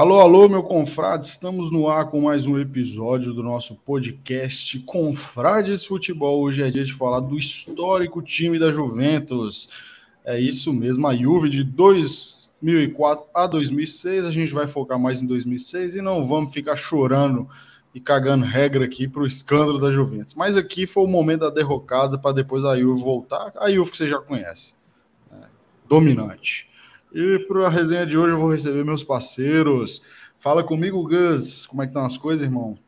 Alô, alô, meu confrade, estamos no ar com mais um episódio do nosso podcast Confrades Futebol. Hoje é dia de falar do histórico time da Juventus. É isso mesmo, a Juve de 2004 a 2006. A gente vai focar mais em 2006 e não vamos ficar chorando e cagando regra aqui para o escândalo da Juventus. Mas aqui foi o momento da derrocada para depois a Juve voltar. A Juve que você já conhece, né? dominante. E para a resenha de hoje eu vou receber meus parceiros. Fala comigo, Gus. Como é que estão as coisas, irmão?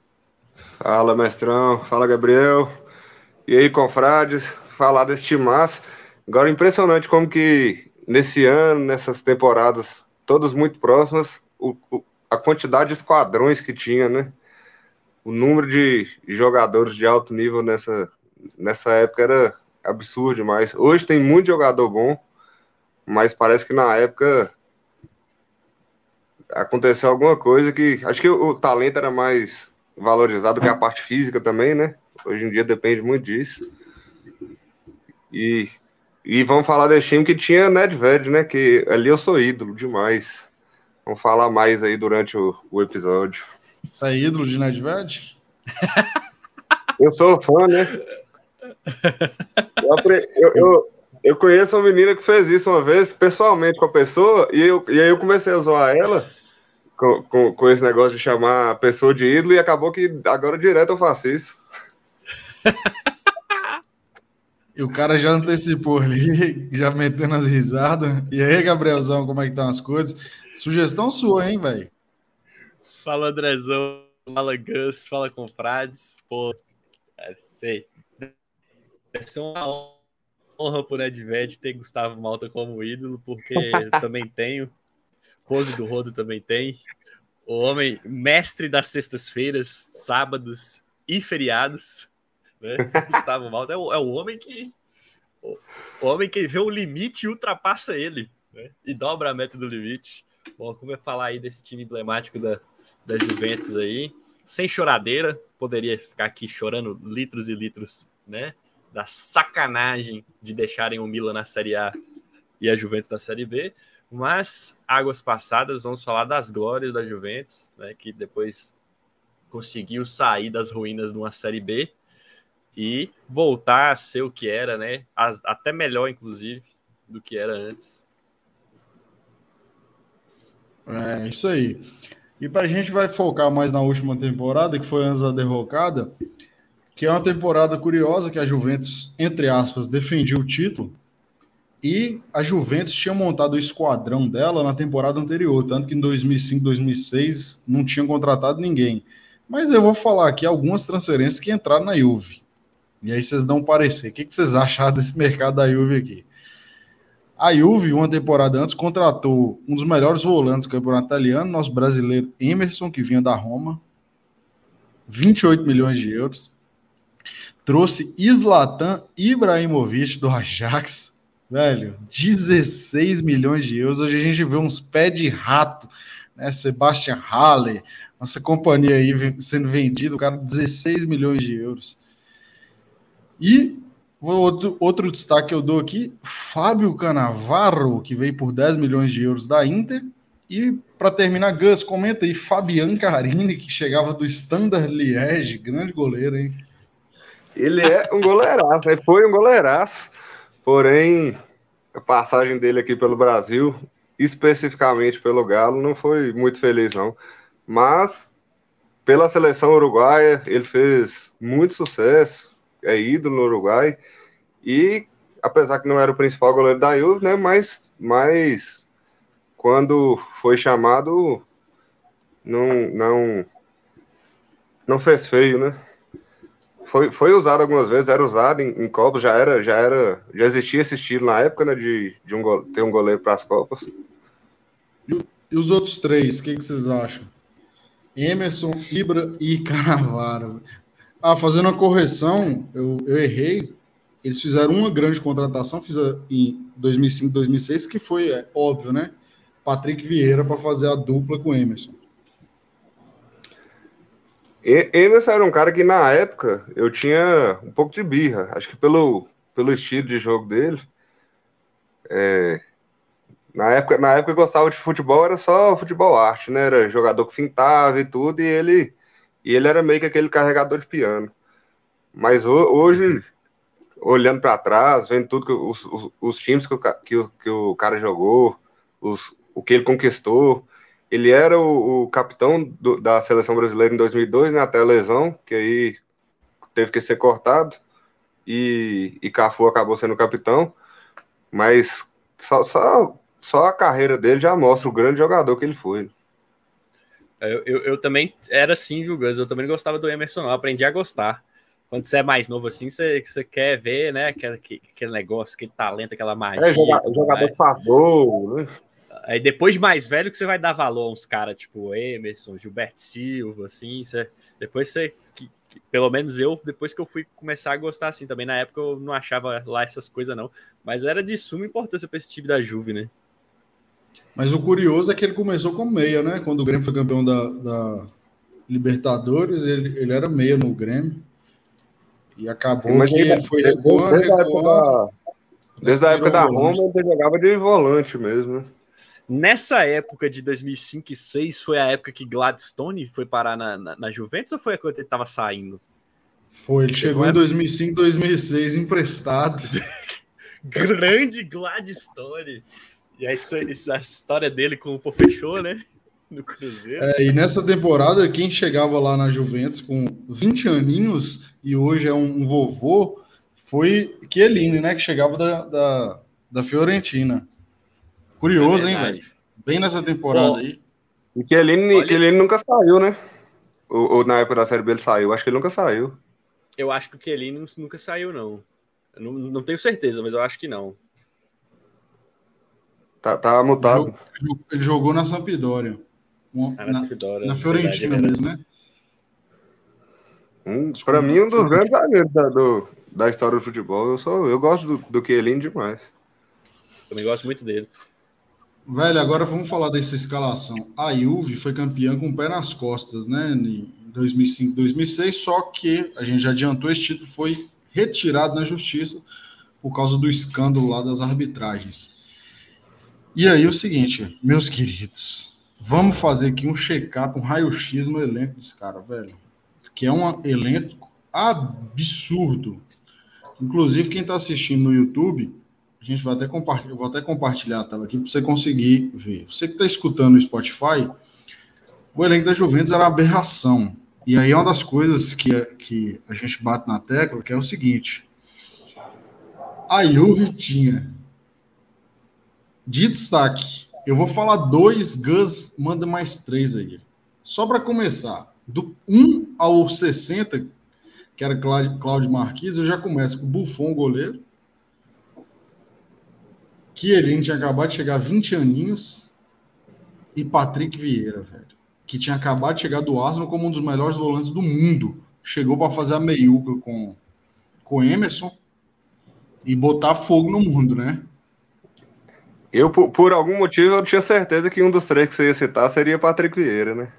Fala, mestrão. Fala, Gabriel. E aí, confrades? Falar desse timaço. Agora, impressionante como que nesse ano, nessas temporadas, todas muito próximas, o, o, a quantidade de esquadrões que tinha, né? O número de jogadores de alto nível nessa, nessa época era absurdo demais. Hoje tem muito jogador bom, mas parece que na época aconteceu alguma coisa que. Acho que o, talento era mais valorizado que a parte física também, né? Hoje em dia depende muito disso. E, e vamos falar desse time que tinha Nedved, né? Que ali eu sou ídolo demais. Vamos falar mais aí durante o, o episódio. Você é ídolo de Nedved? Eu sou fã, né? Eu, eu, eu conheço uma menina que fez isso uma vez, pessoalmente com a pessoa, e, eu, e aí eu comecei a zoar ela com, com, com, esse negócio de chamar a pessoa de ídolo, e acabou que agora direto eu faço isso. E o cara já antecipou ali, já metendo as risadas. E aí, Gabrielzão, como é que estão as coisas? Sugestão sua, hein, velho? Fala, Andrezão. Fala, Gus. Fala, confrades. Pô, sei. Deve ser uma honra pro Nedved ter Gustavo Malta como ídolo, porque também tenho. Rose do Rodo também tem. O homem mestre das sextas-feiras, sábados e feriados. Né? Gustavo Malta é o, é o homem que. O, o, homem que vê o limite e ultrapassa ele. Né? E dobra a meta do limite. Bom, como eu falar aí desse time emblemático da, da Juventus aí, sem choradeira, poderia ficar aqui chorando litros e litros, né? Da sacanagem de deixarem o Milan na Série A e a Juventus na Série B. Mas, águas passadas, vamos falar das glórias da Juventus, né, que depois conseguiu sair das ruínas de uma Série B e voltar a ser o que era, né? Até melhor, inclusive, do que era antes. É, isso aí. E para a gente vai focar mais na última temporada, que foi antes da derrocada, que é uma temporada curiosa que a Juventus, entre aspas, defendia o título e a Juventus tinha montado o esquadrão dela na temporada anterior, tanto que em 2005, 2006 não tinham contratado ninguém. Mas eu vou falar aqui algumas transferências que entraram na Juve. E aí vocês dão um parecer. O que vocês acharam desse mercado da Juve aqui? A Juve, uma temporada antes, contratou um dos melhores volantes do campeonato italiano, nosso brasileiro Emerson, que vinha da Roma. 28 milhões de euros trouxe Zlatan Ibrahimovic do Ajax, velho, 16 milhões de euros. Hoje a gente vê uns pés de rato, né? Sebastian Halle, nossa companhia aí sendo vendido, cara, 16 milhões de euros. E outro, outro destaque que eu dou aqui, Fábio Canavarro, que veio por 10 milhões de euros da Inter. E para terminar, Gus, comenta aí, Fabian Carini, que chegava do Standard Liège, grande goleiro, hein? Ele é um goleiraço, né? foi um goleiraço, porém a passagem dele aqui pelo Brasil, especificamente pelo Galo, não foi muito feliz, não. Mas pela seleção uruguaia, ele fez muito sucesso, é ídolo no Uruguai, e apesar que não era o principal goleiro da Juve, né, mas, mas quando foi chamado, não, não, não fez feio, né? Foi, foi usado algumas vezes, era usado em, em, Copas, já era, já era, já existia esse estilo na época, né, de, de um, ter um goleiro para as Copas. E, e, os outros três, o que, que, vocês acham? Emerson, Fibra e Canavaro. Ah, fazendo uma correção, eu, eu errei. Eles fizeram uma grande contratação, em 2005, 2006, que foi é, óbvio, né? Patrick Vieira para fazer a dupla com Emerson. Emerson era um cara que na época eu tinha um pouco de birra, acho que pelo, pelo estilo de jogo dele. É, Na época, na época eu gostava de futebol, era só futebol arte, né? Era jogador que fintava e tudo, e ele, e ele era meio que aquele carregador de piano. Mas hoje, olhando para trás, vendo tudo que os, os, os times que o, que, que, o cara jogou, os, o que ele conquistou, ele era o, o capitão do, da seleção brasileira em 2002, né? Até a lesão, que aí teve que ser cortado, e, e Cafu acabou sendo capitão. Mas só, só só a carreira dele já mostra o grande jogador que ele foi. Eu, eu, eu também era assim, viu, Gus? Eu também gostava do Emerson, eu aprendi a gostar. Quando você é mais novo assim, você, você quer ver, né, aquele, aquele negócio, aquele talento, aquela magia. É, jogador, jogador faz gol, né? Aí depois de mais velho que você vai dar valor a uns caras tipo Emerson, Gilberto Silva, assim, você, depois você, que, que, pelo menos eu, depois que eu fui começar a gostar assim, também na época eu não achava lá essas coisas não, mas era de suma importância para esse time da Juve, né? Mas o curioso é que ele começou como meia, né? Quando o Grêmio foi campeão da, da Libertadores, ele, ele era meia no Grêmio. E acabou Mas que ele, foi recuando, desde, a época da, desde a época da Roma, ele jogava de volante mesmo, né? Nessa época de 2005 e 2006, foi a época que Gladstone foi parar na, na, na Juventus ou foi a quando ele estava saindo? Foi, ele chegou em 2005, 2006 emprestado. Grande Gladstone. E aí, a história dele com o Pô fechou, né? No Cruzeiro. É, e nessa temporada, quem chegava lá na Juventus com 20 aninhos e hoje é um, um vovô foi Chiellini, né? Que chegava da, da, da Fiorentina. Curioso, é hein, velho? Bem nessa temporada Bom, aí. E Chiellini, Olha... Chiellini nunca saiu, né? Ou, ou, na época da Série B ele saiu? Acho que ele nunca saiu. Eu acho que o Chiellini nunca saiu, não. não. Não tenho certeza, mas eu acho que não. Tá, tá mudado. Ele jogou na Sampdoria. Ah, na, Sampdoria, na Fiorentina verdade, mesmo, né? Um, para mim, um dos grandes zagueiros da, do, da história do futebol. Eu, sou, eu gosto do, do Chiellini demais. Também gosto muito dele. Velho, agora vamos falar dessa escalação. A Juve foi campeã com o pé nas costas, né? Em 2005, 2006, só que a gente já adiantou, esse título foi retirado na justiça por causa do escândalo lá das arbitragens. E aí o seguinte, meus queridos, vamos fazer aqui um check-up, um raio-x no elenco dos caras, velho. Que é um elenco absurdo. Inclusive, quem está assistindo no YouTube, a gente vai até compartilhar, vou até compartilhar a tela aqui para você conseguir ver. Você que está escutando no Spotify, o elenco da Juventus era aberração. E aí uma das coisas que, que a gente bate na tecla, que é o seguinte. A Juve tinha de destaque, eu vou falar dois, Gus manda mais três aí. Só para começar, do 1 ao 60, que era Cláudio Marquis, eu já começo com o Buffon, goleiro. Chiellini tinha acabado de chegar 20 aninhos. E Patrick Vieira, velho. Que tinha acabado de chegar do Arsenal como um dos melhores volantes do mundo. Chegou para fazer a meiuca com, com Emerson e botar fogo no mundo, né? Eu, por, por, algum motivo, eu tinha certeza que um dos três que você ia citar seria Patrick Vieira, né?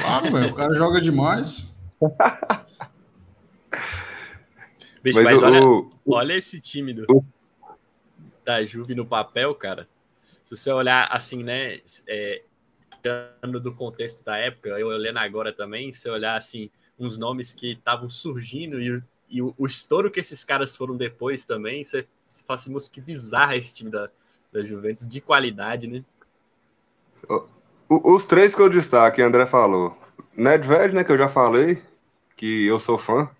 Claro, velho. O cara joga demais. Bicho, mas, mas o, olha, o, olha esse time do, o, da Juve no papel, cara. Se você olhar assim, né? É, do contexto da época, eu olhando agora também, se olhar assim, uns nomes que estavam surgindo e, e o, o estouro que esses caras foram depois também, você você fala assim, moço, que bizarro esse time da, da Juventus, de qualidade, né? Os três que eu destaque, André falou. Nedved, né, que eu já falei, que eu sou fã.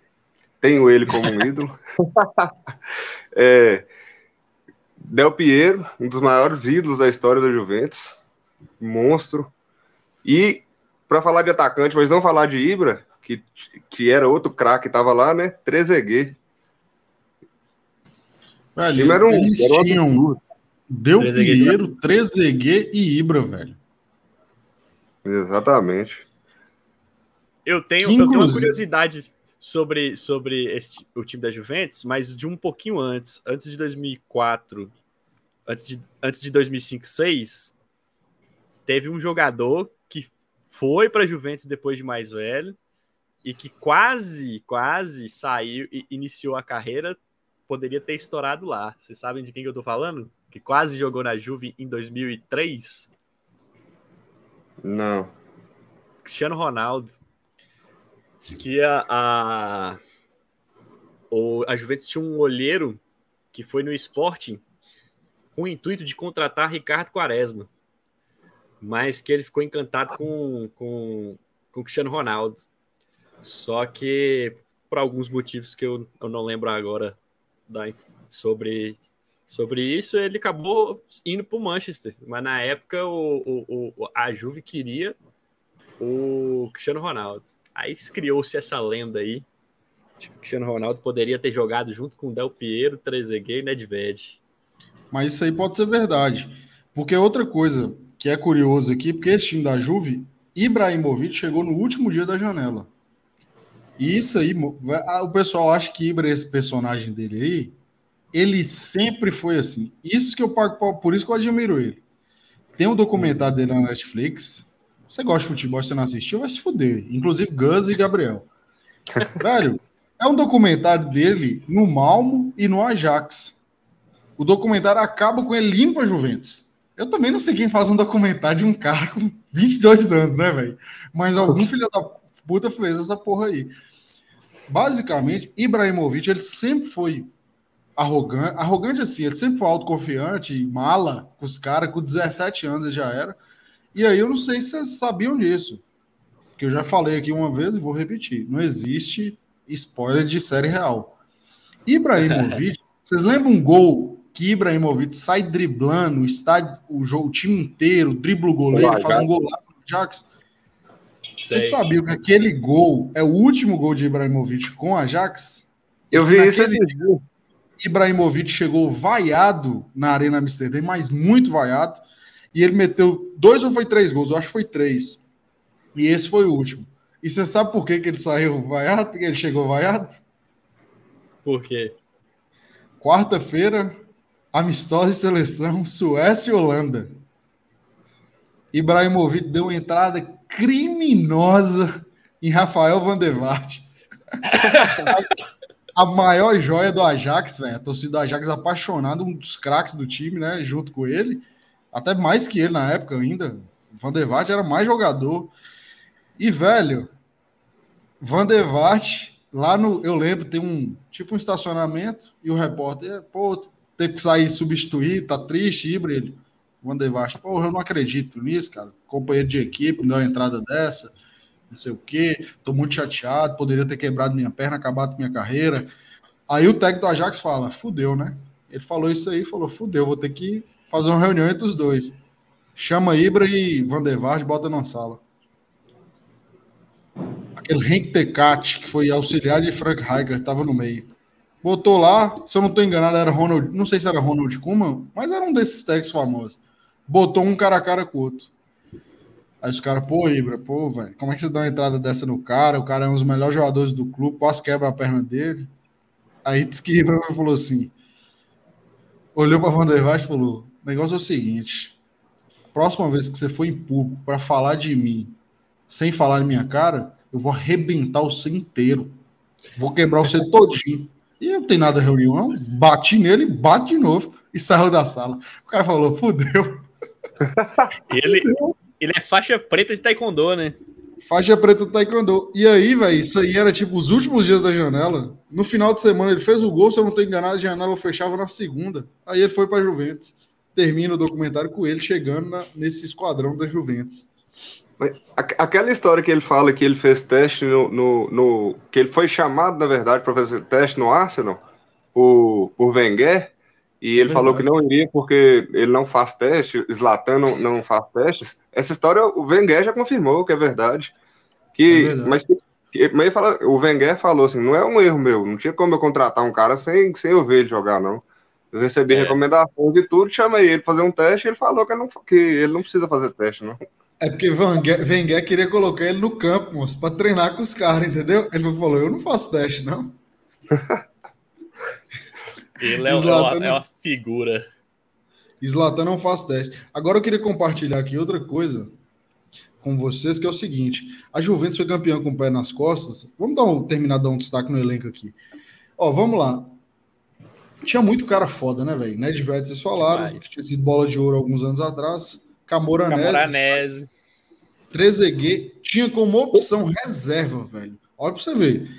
Tenho ele como um ídolo. é, Del Piero, um dos maiores ídolos da história da Juventus. Monstro. E, para falar de atacante, mas não falar de Ibra, que, que era outro craque que estava lá, né? Trezeguet. Velho, era um, eles era tinham Del Piero, Trezeguet e Ibra, velho. Exatamente. Eu tenho, eu tenho uma curiosidade sobre, sobre esse, o time da Juventus, mas de um pouquinho antes, antes de 2004, antes de, antes de 2005, 2006, teve um jogador que foi para a Juventus depois de mais velho e que quase, quase saiu e iniciou a carreira poderia ter estourado lá. Vocês sabem de quem que eu tô falando? Que quase jogou na Juve em 2003? Não. Cristiano Ronaldo. Diz que a, a, o, a Juventus tinha um olheiro que foi no Sporting com o intuito de contratar Ricardo Quaresma. Mas que ele ficou encantado com, com, com Cristiano Ronaldo. Só que, por alguns motivos que eu, eu não lembro agora da, sobre, sobre isso, ele acabou indo para o Manchester. Mas na época o, o, o, a Juve queria o Cristiano Ronaldo. Aí criou-se essa lenda aí. O Cristiano Ronaldo poderia ter jogado junto com Del Piero, Trezeguet e Nedved. Mas isso aí pode ser verdade. Porque outra coisa que é curioso aqui, porque esse time da Juve, Ibrahimovic chegou no último dia da janela. E isso aí, o pessoal acha que Ibra, esse personagem dele aí, ele sempre foi assim. Isso que eu pago, por isso que eu admiro ele. Tem um documentário dele na Netflix, você gosta de futebol, você não assistiu, vai se fuder. Inclusive Gus e Gabriel. Velho, é um documentário dele no Malmo e no Ajax. O documentário acaba com ele limpa Juventus. Eu também não sei quem faz um documentário de um cara com 22 anos, né, velho? Mas algum filho da puta fez essa porra aí. Basicamente, Ibrahimovic, ele sempre foi arrogante, arrogante assim, ele sempre foi autoconfiante, mala com os caras, com 17 anos ele já era. E aí eu não sei se vocês sabiam disso, que eu já falei aqui uma vez e vou repetir. Não existe spoiler de série real. Ibrahimovic, vocês lembram um gol que Ibrahimovic sai driblando o estádio, o jogo, o time inteiro, dribla o goleiro, Olá, faz um gol lá no Ajax? Você sabia que aquele gol é o último gol de Ibrahimovic com o Ajax? Eu vi isso ali. Ibrahimovic chegou vaiado na Arena Amsterdã, mas muito vaiado e ele meteu dois ou foi três gols? Eu acho que foi três. E esse foi o último. E você sabe por que, que ele saiu vaiado? Que ele chegou vaiado? Por quê? Quarta-feira, amistosa de seleção, Suécia e Holanda. Ibrahimovic deu uma entrada criminosa em Rafael Van der Vaart. a maior joia do Ajax, velho. A torcida do Ajax apaixonada, um dos craques do time, né? Junto com ele até mais que ele na época ainda. Van der Vaart era mais jogador. E, velho, Van der Vaart, lá no. Eu lembro, tem um tipo um estacionamento e o repórter, pô, teve que sair substituir, tá triste, híbrido. Van der Vaart, eu não acredito nisso, cara. Companheiro de equipe, me deu uma entrada dessa, não sei o quê, tô muito chateado, poderia ter quebrado minha perna, acabado minha carreira. Aí o técnico do Ajax fala, fudeu, né? Ele falou isso aí, falou, fudeu, vou ter que fazer uma reunião entre os dois. Chama Ibra e Van der Vaart, bota na sala. Aquele Henk Tecat, que foi auxiliar de Frank Heiger, estava no meio. Botou lá, se eu não estou enganado, era Ronald, não sei se era Ronald Koeman, mas era um desses técnicos famosos. Botou um cara a cara com o outro. Aí os caras, pô, Ibra, pô, velho, como é que você dá uma entrada dessa no cara? O cara é um dos melhores jogadores do clube, quase quebra a perna dele. Aí disse que Ibra falou assim: olhou para Van der Vaart e falou: o negócio é o seguinte: próxima vez que você for em público para falar de mim sem falar na minha cara, eu vou arrebentar o seu inteiro. Vou quebrar o seu todinho. E não tem nada reunião, não. Bati nele, bate de novo e saiu da sala. O cara falou: fudeu. Ele, ele é faixa preta de taekwondo, né? Faixa preta do taekwondo. E aí, velho, isso aí era tipo os últimos dias da janela. No final de semana ele fez o gol, se eu não estou enganado, a janela fechava na segunda. Aí ele foi para Juventus termina o documentário com ele chegando na, nesse esquadrão da Juventus. Aquela história que ele fala que ele fez teste no. no, no que ele foi chamado, na verdade, para fazer teste no Arsenal por, por Wenger, e ele é falou que não iria porque ele não faz teste, Zlatan não, não faz testes. Essa história o Wenger já confirmou que é verdade. Que, é verdade. Mas, que, mas fala, o Wenger falou assim: não é um erro meu, não tinha como eu contratar um cara sem, sem eu ver ele jogar, não. Eu recebi é. recomendações e tudo, chamei ele para fazer um teste e ele falou que, não, que ele não precisa fazer teste, não. É porque Wenger, Wenger queria colocar ele no campo, moço, para treinar com os caras, entendeu? Ele falou: eu não faço teste, não. ele é, uma, é uma figura. Zlatan não faz teste. Agora eu queria compartilhar aqui outra coisa com vocês, que é o seguinte: a Juventus foi campeã com o pé nas costas. Vamos dar um, terminar dar um destaque no elenco aqui. Ó, vamos lá. Tinha muito cara foda, né, velho? Nedved, vocês falaram, Demais. tinha sido bola de ouro alguns anos atrás. Camoranese. Camoranese. Trezeguet tinha como opção reserva, velho. Olha pra você ver.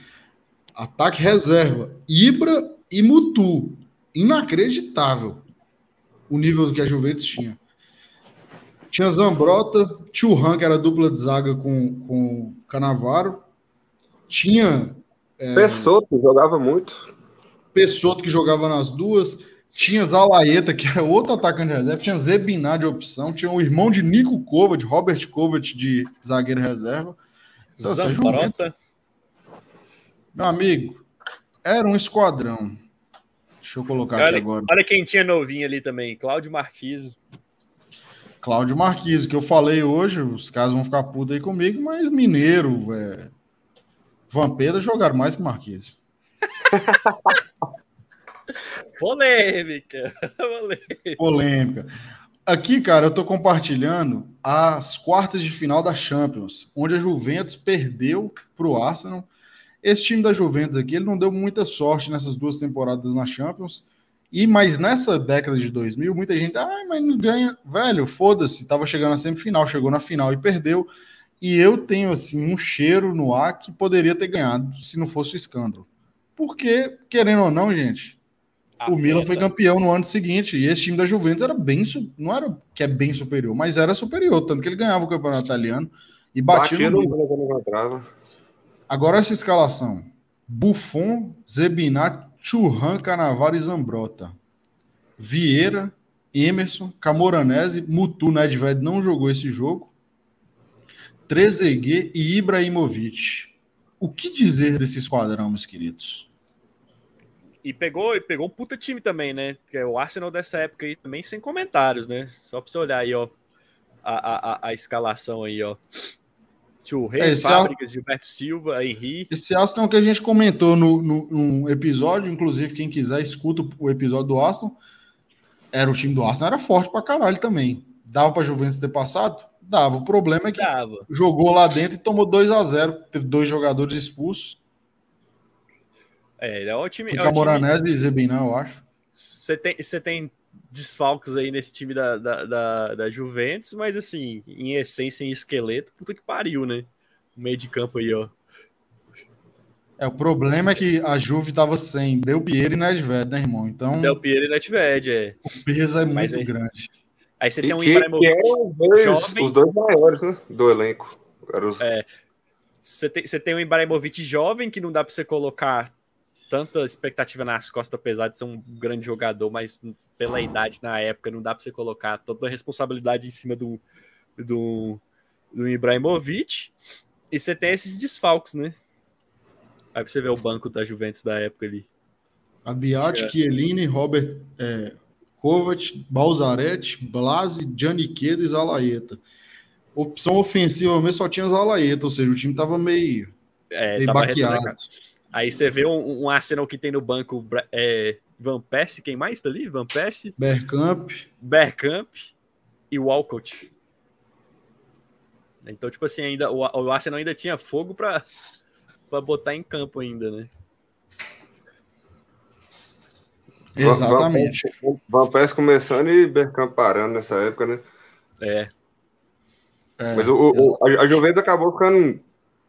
Ataque reserva. Ibra e Mutu. Inacreditável o nível que a Juventus tinha. Tinha Zambrota, Churran, que era dupla de zaga com, com Canavaro. Tinha. É, Pessoto jogava muito. Pessoto que jogava nas duas. Tinha Zalaeta, que era outro atacante de reserva. Tinha Zebiná de opção. Tinha o irmão de Nico Kovac, Robert Kovac de zagueiro reserva. Então, assim, Zambrota. Meu amigo, era um esquadrão. Deixa eu colocar olha, aqui agora. Olha quem tinha novinho ali também, Cláudio Marquiso. Cláudio Marquiso, que eu falei hoje, os caras vão ficar putos aí comigo, mas Mineiro, é... Vampeda jogaram mais que Marquiso. Polêmica. Polêmica. Polêmica. Aqui, cara, eu tô compartilhando as quartas de final da Champions, onde a Juventus perdeu para o Arsenal esse time da Juventus aqui, ele não deu muita sorte nessas duas temporadas na Champions. E mas nessa década de 2000, muita gente, ah, mas não ganha, velho, foda-se, tava chegando na semifinal, chegou na final e perdeu. E eu tenho assim um cheiro no ar que poderia ter ganhado se não fosse o escândalo. Porque, querendo ou não, gente, a o Milan foi campeão no ano seguinte e esse time da Juventus era bem, não era que é bem superior, mas era superior, tanto que ele ganhava o campeonato italiano e batia, batia no, no Agora essa escalação: Buffon, Zebinat, Churran, Canavaro e Zambrota. Vieira, Emerson, Camoranese, Mutu Nedved não jogou esse jogo. Trezeguet e Ibrahimovic. O que dizer desse esquadrão, meus queridos? E pegou, e pegou um puta time também, né? Que é o Arsenal dessa época aí também sem comentários, né? Só pra você olhar aí, ó. A, a, a escalação aí, ó. Tio Rei, é, Fábricas, Gilberto Silva, Henri. Esse Aston que a gente comentou no, no, no, episódio, inclusive quem quiser escuta o episódio do Aston. Era o time do Aston, era forte pra caralho também. Dava pra Juventus ter passado? Dava. O problema é que Dava. jogou lá dentro e tomou 2 a 0 Teve dois jogadores expulsos. É, ele é o time. Foi é Camoranese time... e Zebinã, eu acho. Você tem, você tem desfalques aí nesse time da, da, da, da, Juventus, mas assim, em essência, em esqueleto, puta que pariu, né? O meio de campo aí, ó. É, o problema é que a Juve tava sem Del Piero e Nedved, né, irmão? Então. Del Piero e Nedved, é. O peso é muito aí, grande. Aí você e tem um Ibrahimovic dois, jovem. os dois maiores, né? Do elenco. Os... É. Você tem, você tem um Ibrahimovic jovem que não dá para você colocar tanta expectativa nas costas, apesar de ser um grande jogador, mas pela idade na época não dá para você colocar toda a responsabilidade em cima do, do, do Ibrahimovic. E você tem esses desfalques, né? Aí você ver o banco da Juventus da época ali. Abiati, é. Chiellini, Robert é, Kovac, Balzaretti, Blasi, Giannicheda e Zalaeta. Opção ofensiva mesmo só tinha Zalaeta, ou seja, o time tava meio, é, meio tava baqueado. Aí você vê um, um, Arsenal que tem no banco é, Van Persie, quem mais tá ali? Van Persie? Bergkamp. Bergkamp e Walcott. Então, tipo assim, ainda, o, o Arsenal ainda tinha fogo para botar em campo ainda, né? Exatamente. Van Persie começando e Bergkamp parando nessa época, né? É. é Mas o, o, a, a Juventus acabou ficando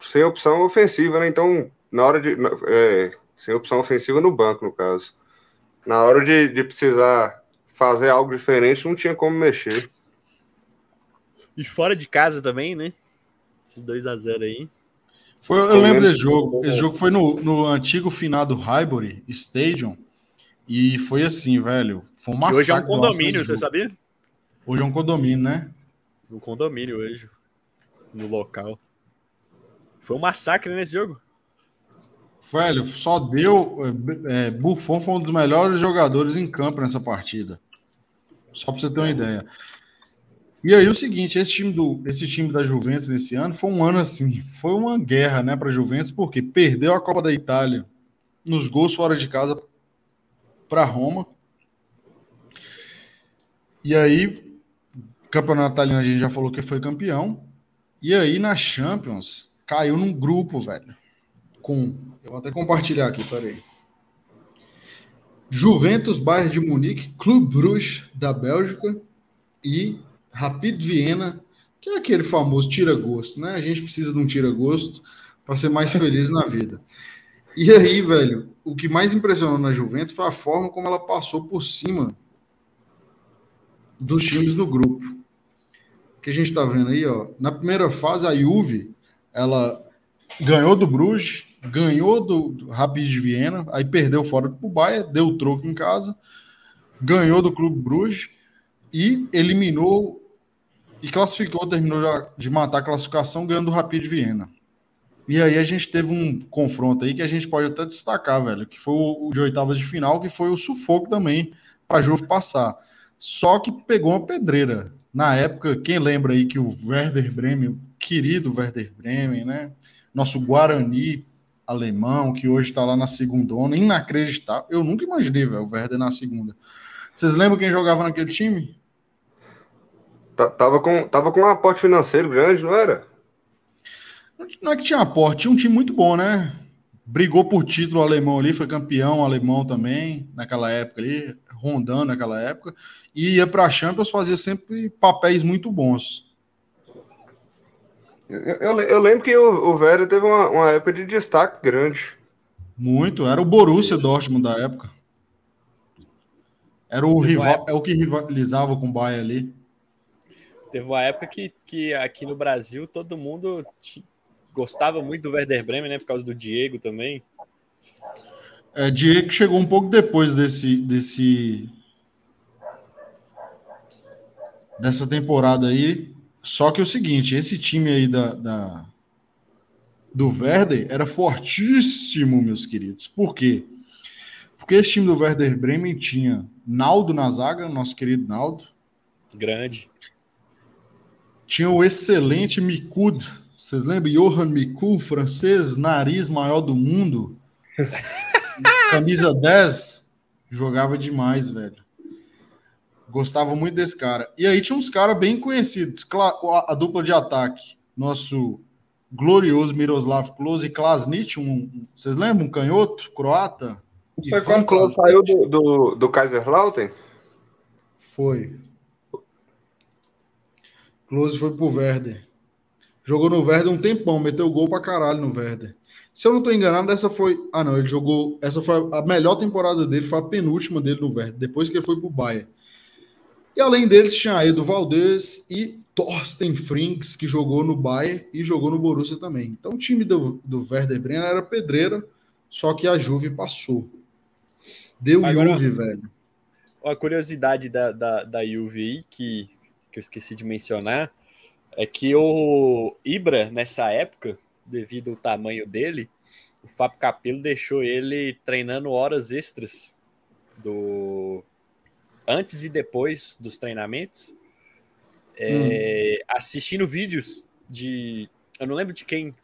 sem opção ofensiva, né? Então na hora de. É, sem opção ofensiva no banco, no caso. Na hora de, de precisar fazer algo diferente, não tinha como mexer. E fora de casa também, né? Esses 2 a 0 aí. Foi, eu lembro desse jogo. Esse jogo foi no, no antigo finado Highbury Stadium. E foi assim, velho. Foi uma Hoje é um condomínio, você sabia? Hoje é um condomínio, né? No condomínio hoje. No local. Foi um massacre nesse jogo. Velho, só deu. É, é, Buffon foi um dos melhores jogadores em campo nessa partida. Só para você ter uma ideia. E aí o seguinte, esse time do esse time da Juventus nesse ano foi um ano assim, foi uma guerra, né, para Juventus, porque perdeu a Copa da Itália nos gols fora de casa para Roma. E aí campeonato italiano a gente já falou que foi campeão. E aí na Champions caiu num grupo, velho, com eu vou até compartilhar aqui, peraí. Juventus, Bayern de Munique, Clube Bruges da Bélgica e Rapid Viena, que é aquele famoso tira-gosto, né? A gente precisa de um tira-gosto para ser mais feliz na vida. E aí, velho, o que mais impressionou na Juventus foi a forma como ela passou por cima dos times do grupo. Que a gente está vendo aí, ó. Na primeira fase, a Juve, ela ganhou do Bruges, ganhou do, Rapid de Viena, aí perdeu fora do Bayern, deu troco em casa, ganhou do Clube Bruges e eliminou e classificou, terminou de matar a classificação ganhando do Rapid de Viena. E aí a gente teve um confronto aí que a gente pode até destacar, velho, que foi o de oitavas de final, que foi o sufoco também para Juve passar. Só que pegou uma pedreira. Na época, quem lembra aí que o Werder Bremen, o querido Werder Bremen, né? Nosso Guarani alemão, que hoje está lá na segunda, inacreditável. Eu nunca imaginei, velho, o Werder na segunda. Vocês lembram quem jogava naquele time? Tava com, tava com um aporte financeiro grande, não era? Não é que tinha aporte, tinha um time muito bom, né? Brigou por título alemão ali, foi campeão alemão também naquela época ali, rondando naquela época, e ia para a Champions fazia sempre papéis muito bons. Eu, eu, eu lembro que o, o Velho teve uma, uma, época de destaque grande. Muito, era o Borussia Dortmund da época. Era o rival, é o que rivalizava com o Bayern ali. Teve uma época que, que aqui no Brasil todo mundo gostava muito do Werder Bremen, né? Por causa do Diego também. É, Diego chegou um pouco depois desse, desse dessa temporada aí. Só que é o seguinte, esse time aí da, da do Werder era fortíssimo, meus queridos. Por quê? Porque esse time do Werder Bremen tinha Naldo na zaga, nosso querido Naldo. Grande. Tinha o excelente Mikud, vocês lembram? Johan Miku, francês, nariz maior do mundo. Camisa 10. Jogava demais, velho. Gostava muito desse cara. E aí tinha uns caras bem conhecidos. A, dupla de ataque. Nosso glorioso Miroslav Klose e Klasnich. Um, vocês lembram? Um canhoto croata? Foi quando Klose saiu do, do, do Kaiserslautern? Foi. Klose foi pro Werder. Jogou no Werder um tempão, meteu gol pra caralho no Werder. Se eu não tô enganado, essa foi. Ah, não, ele jogou. Essa foi a melhor temporada dele, foi a penúltima dele no Werder, depois que ele foi pro Bayern. E além deles, tinha Edu Valdez e Thorsten Frings, que jogou no Bayern e jogou no Borussia também. Então o time do, do Werder Bremen era pedreira, só que a Juve passou. Deu Agora, Juve, velho. Uma curiosidade da, da, da Juve que, que eu esqueci de mencionar é que o Ibra, nessa época, devido ao tamanho dele, o Fábio Capello deixou ele treinando horas extras do antes e depois dos treinamentos, é, hum. assistindo vídeos de. Eu não lembro de quem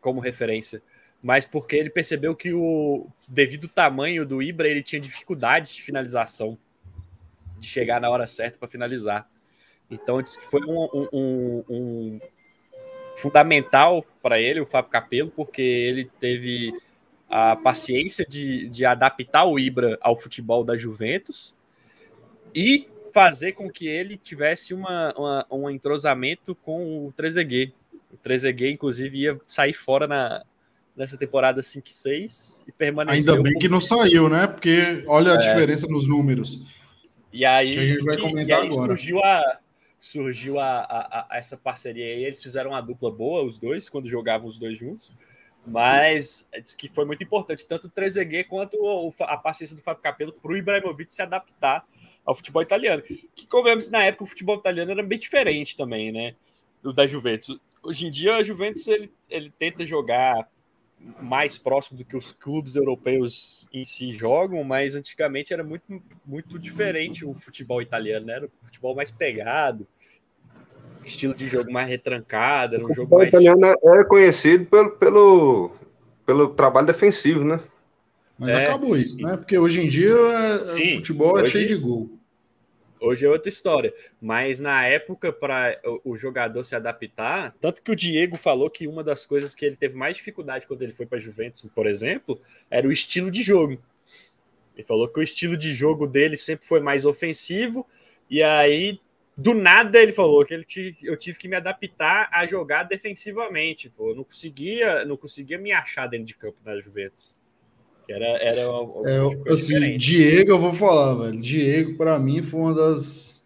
como referência, mas porque ele percebeu que o devido ao tamanho do Ibra, ele tinha dificuldades de finalização, de chegar na hora certa para finalizar. Então, disse que foi um, um, um fundamental para ele, o Fábio Capello, porque ele teve a paciência de, de adaptar o Ibra ao futebol da Juventus e fazer com que ele tivesse uma, uma um entrosamento com o Trezeguet. O Trezeguet, inclusive, ia sair fora na, nessa temporada 5-6 e permaneceu. Ainda bem que não saiu, né? Porque olha a é. diferença nos números. E aí, que a gente vai comentar agora. surgiu a, surgiu a, a, a, essa parceria aí. Eles fizeram uma dupla boa, os dois, quando jogavam os dois juntos. Mas diz que foi muito importante, tanto o Trezeguet quanto a paciência do Fábio Capello para o Ibrahimovic se adaptar ao futebol italiano. Que, como vemos na época, o futebol italiano era bem diferente também, né? Do da Juventus. Hoje em dia, a Juventus ele, ele tenta jogar mais próximo do que os clubes europeus em si jogam, mas antigamente era muito, muito diferente o futebol italiano, né? Era um futebol mais pegado, estilo de jogo mais retrancado, era um o jogo mais. italiano é conhecido pelo, pelo, pelo trabalho defensivo, né? Mas é, acabou isso, né? Porque hoje em dia é, sim, o futebol é hoje, cheio de gol. Hoje é outra história. Mas na época, para o jogador se adaptar, tanto que o Diego falou que uma das coisas que ele teve mais dificuldade quando ele foi para a Juventus, por exemplo, era o estilo de jogo. Ele falou que o estilo de jogo dele sempre foi mais ofensivo, e aí, do nada, ele falou que ele eu tive que me adaptar a jogar defensivamente. Pô. Eu não conseguia, não conseguia me achar dentro de campo na Juventus. Era, era uma, é, assim, diferente. Diego, eu vou falar, velho. Diego, para mim, foi uma das,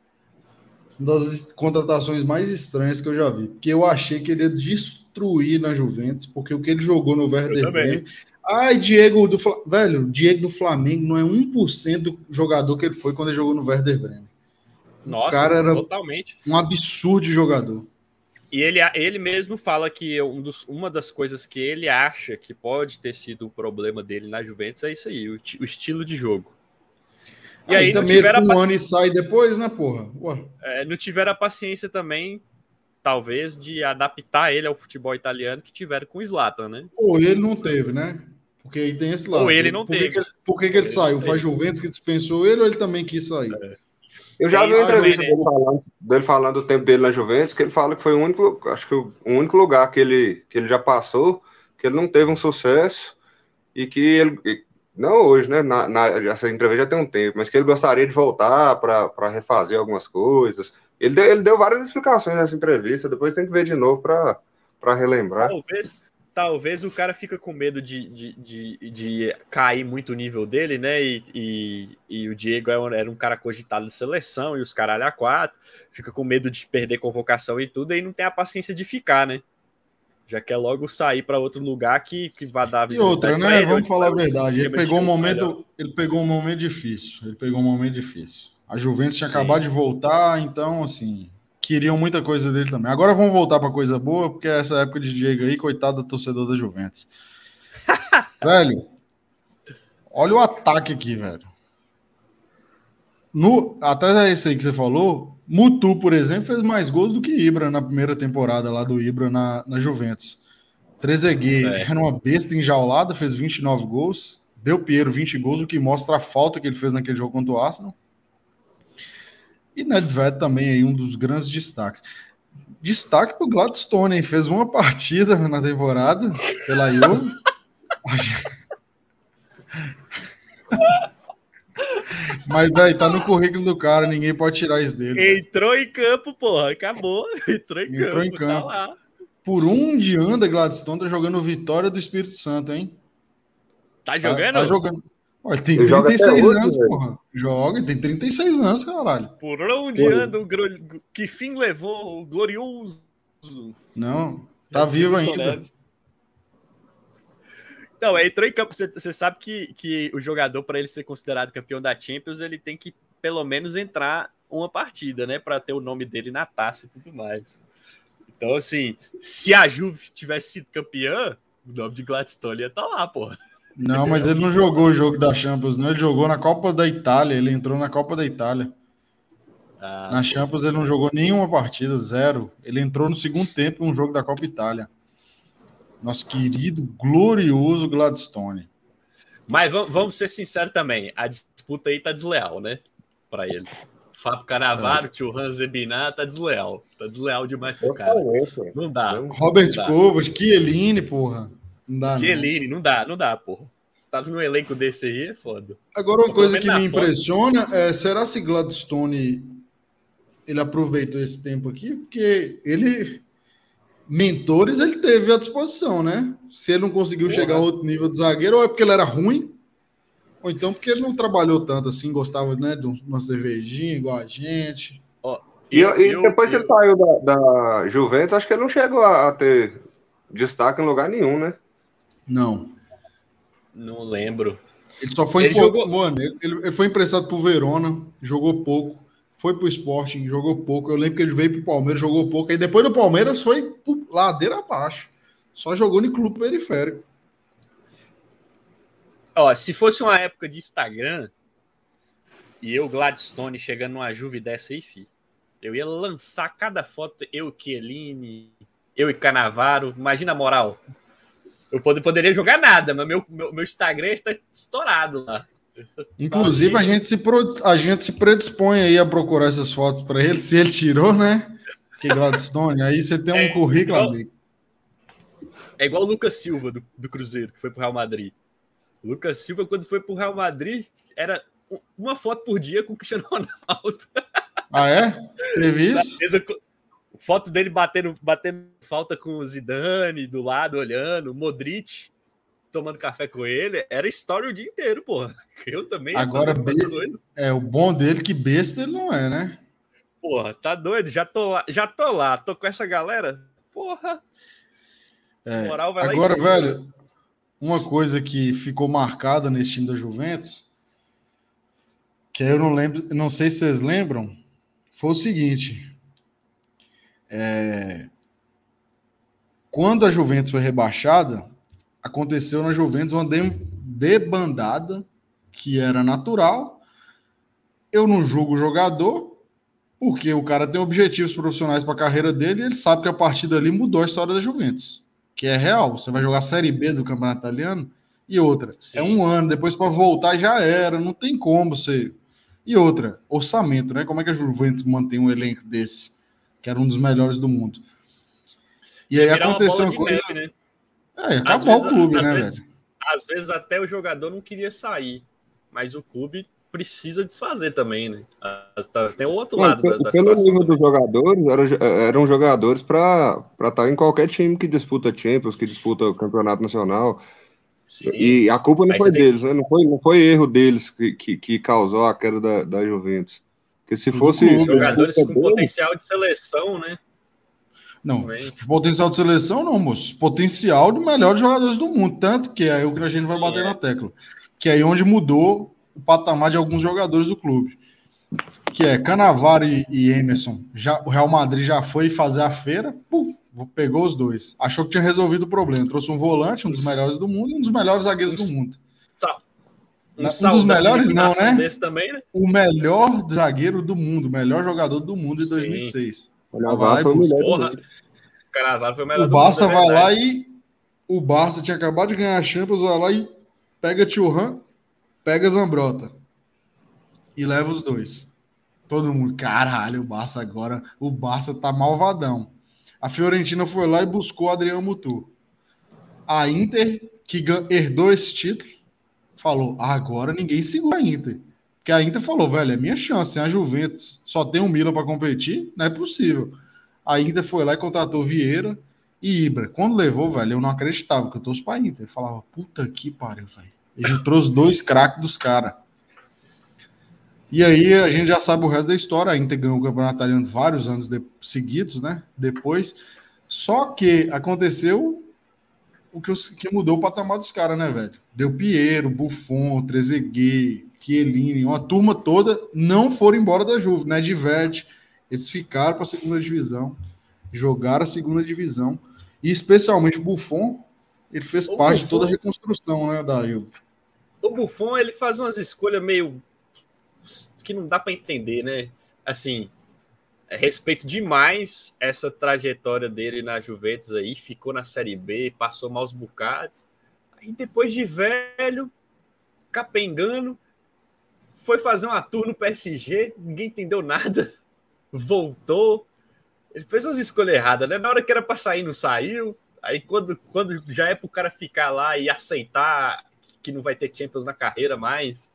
uma das contratações mais estranhas que eu já vi. Porque eu achei que ele ia destruir na Juventus, porque o que ele jogou no Werder Bremen. Ai, Diego do velho, Diego do Flamengo não é 1% do jogador que ele foi quando ele jogou no Werder Bremen. Nossa, o cara era totalmente. um absurdo de jogador. E ele, ele mesmo fala que um dos, uma das coisas que ele acha que pode ter sido o problema dele na Juventus é isso aí, o, o estilo de jogo. E aí, aí também não tiveram um paci... ano e sai depois, né, porra? É, não tiveram a paciência também, talvez, de adaptar ele ao futebol italiano que tiveram com o Zlatan, né? Ou ele não teve, né? Porque aí tem esse lado. Ou ele não por teve. Que, por que, que ele, ele saiu? Foi a Juventus que dispensou ele ou ele também quis sair? É. Eu já vi uma entrevista dele falando, dele falando do tempo dele na Juventus, que ele fala que foi o único, acho que o único lugar que ele, que ele já passou, que ele não teve um sucesso e que ele, não hoje, né? Na, na, essa entrevista já tem um tempo, mas que ele gostaria de voltar para refazer algumas coisas. Ele deu, ele deu várias explicações nessa entrevista, depois tem que ver de novo para relembrar. Talvez, talvez o cara fica com medo de, de, de, de cair muito o nível dele, né? E, e, e o Diego era é um, era um, cara cogitado de seleção e os caralho a quatro, fica com medo de perder convocação e tudo, e não tem a paciência de ficar, né? Já quer logo sair para outro lugar que, que vai dar E outra, né? Ele, Vamos falar a verdade. Ele pegou um momento, ele pegou um momento difícil. Ele pegou um momento difícil. A Juventus tinha Sim. acabado de voltar, então assim, queriam muita coisa dele também. Agora vamos voltar para coisa boa, porque essa época de Diego aí, coitado do torcedor da Juventus. velho, olha o ataque aqui, velho. No, até esse aí que você falou, Mutu, por exemplo, fez mais gols do que Ibra na primeira temporada lá do Ibra na, na Juventus. Trezeguet é. era uma besta enjaulada, fez 29 gols. Deu Piero 20 gols, o que mostra a falta que ele fez naquele jogo contra o Arsenal. E Nedved também aí um dos grandes destaques. Destaque para o Gladstone, fez uma partida na temporada pela Juve. Mas, velho, tá no currículo do cara, ninguém pode tirar isso dele. Entrou véio. em campo, porra, acabou. Entrou em Entrou campo, em campo. Tá. Por um de anda, Gladstone tá jogando Vitória do Espírito Santo, hein? Tá jogando? Tá, tá jogando. Olha, tem 36 hoje, anos, velho. porra. Joga, tem 36 anos, caralho. Por onde Foi. anda o que fim levou o glorioso? Não, tá vivo ainda. Não, é, entrou em campo. Você, você sabe que, que o jogador, para ele ser considerado campeão da Champions, ele tem que pelo menos entrar uma partida, né? Para ter o nome dele na taça e tudo mais. Então, assim, se a Juve tivesse sido campeã, o nome de Gladstone ia estar tá lá, porra. Não, mas ele não jogou o jogo da Champions, não. Ele jogou na Copa da Itália. Ele entrou na Copa da Itália. Ah, na Champions ele não jogou nenhuma partida, zero. Ele entrou no segundo tempo em um jogo da Copa Itália. Nosso querido, glorioso Gladstone. Mas vamos ser sinceros também, a disputa aí tá desleal, né? Para ele. Fábio Canavaro, é. tio Hans Ebinar, tá desleal. Tá desleal demais pro cara. Não dá. Robert Covas, Chiellini, porra. Não dá, Chiellini, não. não dá, não dá, porra. Você tá num elenco desse aí, é foda. Agora, uma coisa que me impressiona é, será se Gladstone ele aproveitou esse tempo aqui? Porque ele, mentores, ele teve à disposição, né? Se ele não conseguiu porra. chegar a outro nível de zagueiro, ou é porque ele era ruim, ou então porque ele não trabalhou tanto assim, gostava né, de uma cervejinha igual a gente. Oh, e, eu, e depois eu, que ele saiu da, da Juventus, acho que ele não chegou a ter destaque em lugar nenhum, né? Não. Não lembro. Ele só foi ele jogou... Mano, ele, ele foi emprestado pro Verona, jogou pouco. Foi pro Sporting, jogou pouco. Eu lembro que ele veio pro Palmeiras, jogou pouco. Aí depois do Palmeiras foi ladeira abaixo. Só jogou no clube periférico. Ó, se fosse uma época de Instagram e eu, Gladstone, chegando numa Juve dessa aí, fi, eu ia lançar cada foto, eu, Chiellini, eu e Canavaro. Imagina a moral. Eu poderia jogar nada, mas meu, meu, meu Instagram está estourado lá. Inclusive, a gente, se a gente se predispõe aí a procurar essas fotos para ele, se ele tirou, né? Que Gladstone, aí você tem um é, currículo, igual, amigo. É igual o Lucas Silva do, do Cruzeiro, que foi pro Real Madrid. Lucas Silva, quando foi pro Real Madrid, era uma foto por dia com o Cristiano Ronaldo. Ah, é? Teve isso? Foto dele batendo, batendo falta com o Zidane do lado, olhando, Modric tomando café com ele. Era história o dia inteiro, porra. Eu também. Agora, é o bom dele que besta ele não é, né? Porra, tá doido? Já tô lá, já tô lá, tô com essa galera. Porra. É, moral vai agora, velho, uma coisa que ficou marcada nesse time da Juventus, que eu não lembro, não sei se vocês lembram, foi o seguinte: é, quando a Juventus foi rebaixada, aconteceu na Juventus uma debandada que era natural. Eu não julgo o jogador, porque o cara tem objetivos profissionais para a carreira dele e ele sabe que a partir dali mudou a história da Juventus, que é real. Você vai jogar Série B do Campeonato Italiano e outra. Sim. É um ano, depois para voltar já era, não tem como você. E outra, orçamento, né? Como é que a Juventus mantém um elenco desse, que era um dos melhores do mundo? E aí aconteceu uma, uma coisa. Neve, né? É, acabou vezes, o clube, às né? Vezes, às vezes até o jogador não queria sair, mas o clube precisa desfazer também, né? Tá, tem o outro lado da, da Pelo nível dos jogadores, eram, eram jogadores para estar tá em qualquer time que disputa Champions, que disputa o Campeonato Nacional. Sim. E a culpa não foi deles, tem... né? Não foi, não foi erro deles que, que, que causou a queda da, da Juventus. Porque se fosse. Clube, jogadores com deles, potencial de seleção, né? Não, potencial de seleção não, moço. Potencial de melhores jogadores do mundo. Tanto que é o que a gente vai Sim, bater é. na tecla. Que é aí onde mudou o patamar de alguns jogadores do clube. Que é Canavaro e, e Emerson. Já, o Real Madrid já foi fazer a feira, puf, pegou os dois. Achou que tinha resolvido o problema. Trouxe um volante, um dos melhores do mundo, um dos melhores zagueiros do mundo. Um, um dos melhores, não, né? Também, né? O melhor zagueiro do mundo, o melhor jogador do mundo em Sim. 2006. O Carnaval foi o melhor. Porra, Carnaval foi o melhor. O Barça mundo, é vai lá e. O Barça tinha acabado de ganhar a Champions, vai lá e pega Churran, pega Zambrota. E leva os dois. Todo mundo, caralho, o Barça agora. O Barça tá malvadão. A Fiorentina foi lá e buscou o Adriano Mutu. A Inter, que herdou esse título, falou: agora ninguém segura a Inter. Que a Inter falou, velho, é minha chance. Sem a Juventus só tem um Milan para competir, não é possível. A Inter foi lá e contratou Vieira e Ibra. Quando levou, velho, eu não acreditava, que eu trouxe pra Inter. Eu falava, puta que pariu, velho. Ele trouxe dois craques dos caras. E aí a gente já sabe o resto da história. A Inter ganhou o Campeonato Italiano vários anos de, seguidos, né? Depois. Só que aconteceu o que, que mudou o patamar dos caras, né, velho? Deu Piero, Buffon, Trezeguet, Chiellini, uma turma toda não foram embora da Juve, né? De Verde, eles ficaram para a segunda divisão, jogaram a segunda divisão e especialmente o Buffon, ele fez o parte Buffon, de toda a reconstrução, né, da Juve. O Buffon, ele faz umas escolhas meio que não dá para entender, né? Assim, respeito demais essa trajetória dele na Juventus aí, ficou na Série B, passou maus bocados. Aí depois de velho, capengando, foi fazer uma tour no PSG, ninguém entendeu nada, voltou. Ele fez umas escolhas erradas, né? Na hora que era para sair, não saiu. Aí quando, quando já é para o cara ficar lá e aceitar que não vai ter Champions na carreira mais,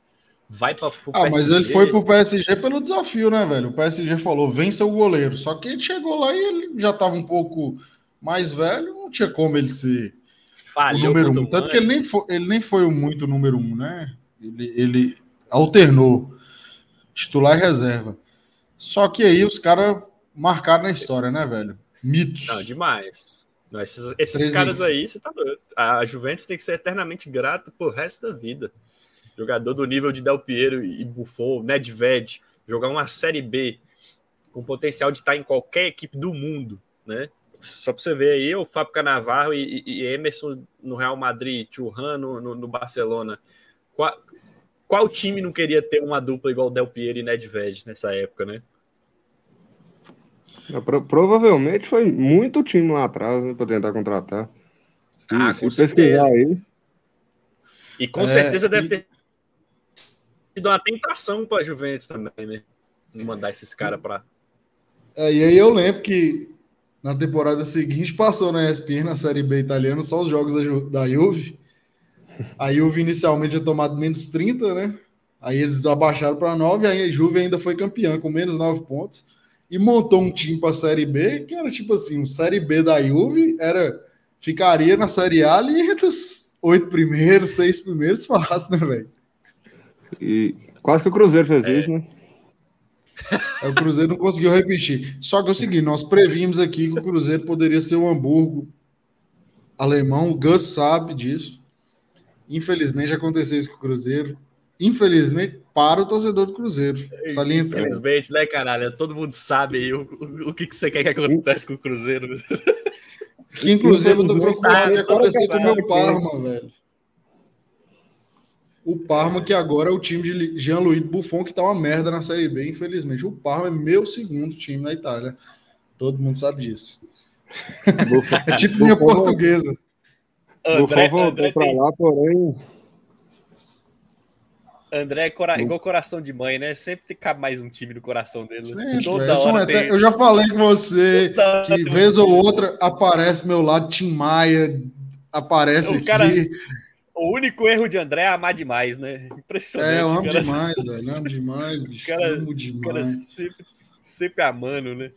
vai para o Ah, mas ele foi para o PSG pelo desafio, né, velho? O PSG falou, vença o goleiro. Só que ele chegou lá e ele já estava um pouco mais velho, não tinha como ele ser Falhou o número um. Tanto que ele nem, foi, ele nem foi o muito número um, né? Ele, ele alternou titular e reserva. Só que aí os caras marcaram na história, né, velho? Mitos. Não, demais. Não, esses, esses caras aí, você tá doido. A Juventus tem que ser eternamente grato pro resto da vida. Jogador do nível de Del Piero e Buffon, Nedved, jogar uma Série B com potencial de estar em qualquer equipe do mundo, né? Só para você ver aí, o Fábio Canavarro e, e, Emerson no Real Madrid, Churran no, no, no Barcelona. Qual, qual time não queria ter uma dupla igual Del Piero e Nedved nessa época, né? É, provavelmente foi muito time lá atrás né, para tentar contratar. Se, ah, com certeza. Aí... E com é, certeza deve ter sido uma tentação para a Juventus também, né? Mandar esses caras para. É, e aí eu lembro que na temporada seguinte passou na ESPN, na Série B italiana, só os jogos da, Ju, da Juve. Aí o inicialmente tinha tomado menos 30, né? Aí eles abaixaram para 9, aí a Juve ainda foi campeã com menos 9 pontos e montou um time para a Série B, que era tipo assim, o Série B da Juve era ficaria na Série A ali entre os oito primeiros, seis primeiros fácil, né, velho? E quase que o Cruzeiro fez é. isso, né? É, o Cruzeiro não conseguiu repetir. Só que é o seguinte, nós previmos aqui que o Cruzeiro poderia ser o Hamburgo alemão, o Gus sabe disso. Infelizmente aconteceu isso com o Cruzeiro. Infelizmente, para o torcedor do Cruzeiro. Infelizmente, né, caralho? Todo mundo sabe aí o, o, o que, que você quer que aconteça com o Cruzeiro. Que inclusive eu tô procurando acontecer com o meu Parma, velho. O Parma, que agora é o time de Jean-Louis Buffon, que tá uma merda na Série B, infelizmente. O Parma é meu segundo time na Itália. Todo mundo sabe disso. é tipo minha portuguesa. André, Buffon voltou André pra tem... lá, porém André é cora... igual coração de mãe, né? Sempre tem cabe mais um time no coração dele. Sempre, Toda hora tem... Eu já falei com você Toda que vez ou outra aparece meu lado Tim Maia, aparece o cara... O único erro de André é amar demais, né? Impressionante. É, eu amo cara. demais, velho. Amo demais, bicho. Cara, amo demais. Cara sempre, sempre amando, né?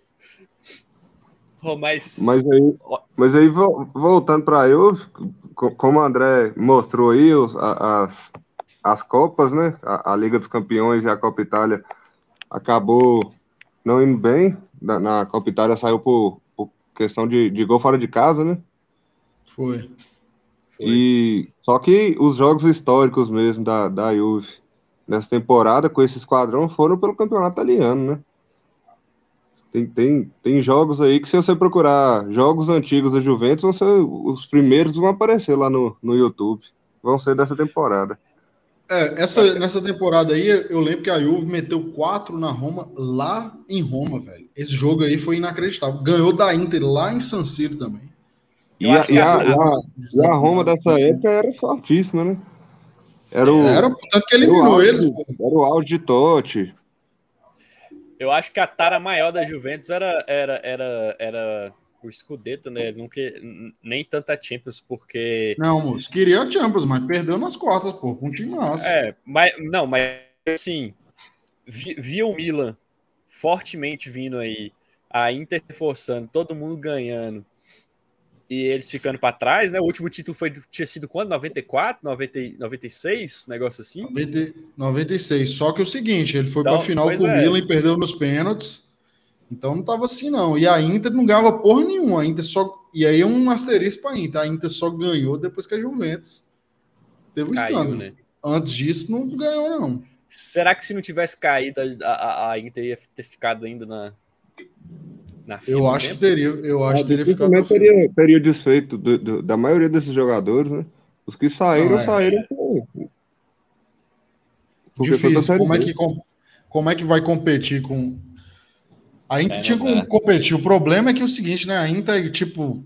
Oh, mas... Mas aí, mas aí voltando para eu, como o André mostrou aí, as, as Copas, né? A, a, Liga dos Campeões e a Copa Itália acabou não indo bem. Na, na Copa Itália saiu por, por questão de, de, gol fora de casa, né? Foi. Foi. E só que os jogos históricos mesmo da, da Juve nessa temporada com esse esquadrão foram pelo campeonato italiano, né? Tem, tem, tem jogos aí que se você procurar jogos antigos da Juventus, vão ser, os primeiros vão aparecer lá no, no YouTube. Vão ser dessa temporada. É, essa, nessa temporada aí, eu lembro que a Juve meteu quatro na Roma, lá em Roma, velho. Esse jogo aí foi inacreditável. Ganhou da Inter lá em San Siro também. E a, e, a, a, e a, Roma dessa época era fortíssima, né? Era o, era, tanto que eliminou eles. Era o auge de Totti. Eu acho que a tara maior da Juventus era, era, era, era o Scudetto, né? Nunca, nem tanta Champions, porque. Não, moço, queria a Champions, mas perdeu nas quartas, pô, com um time massa. É, mas não, mas assim, via o Milan fortemente vindo aí, a Inter forçando, todo mundo ganhando. E eles ficando para trás, né? O último título foi, tinha sido quando? 94, 90, 96? Negócio assim? 90, 96. Só que é o seguinte, ele foi então, para a final com o é. Milan e perdeu nos pênaltis. Então não tava assim, não. E a Inter não ganhava porra nenhuma. A Inter só. E aí é um asterisco para a Inter. A Inter só ganhou depois que a Juventus teve um escândalo. Né? Antes disso, não ganhou, não. Será que se não tivesse caído, a, a, a Inter ia ter ficado ainda na. Na eu acho que teria. Eu acho que teria ficado. Teria, teria desfeito do, do, da maioria desses jogadores, né? Os que saíram, não, é, saíram. É. Difícil. Como é, que, como é que vai competir com a Inter é, tinha como competir. O problema é que é o seguinte, né? A Inter, tipo,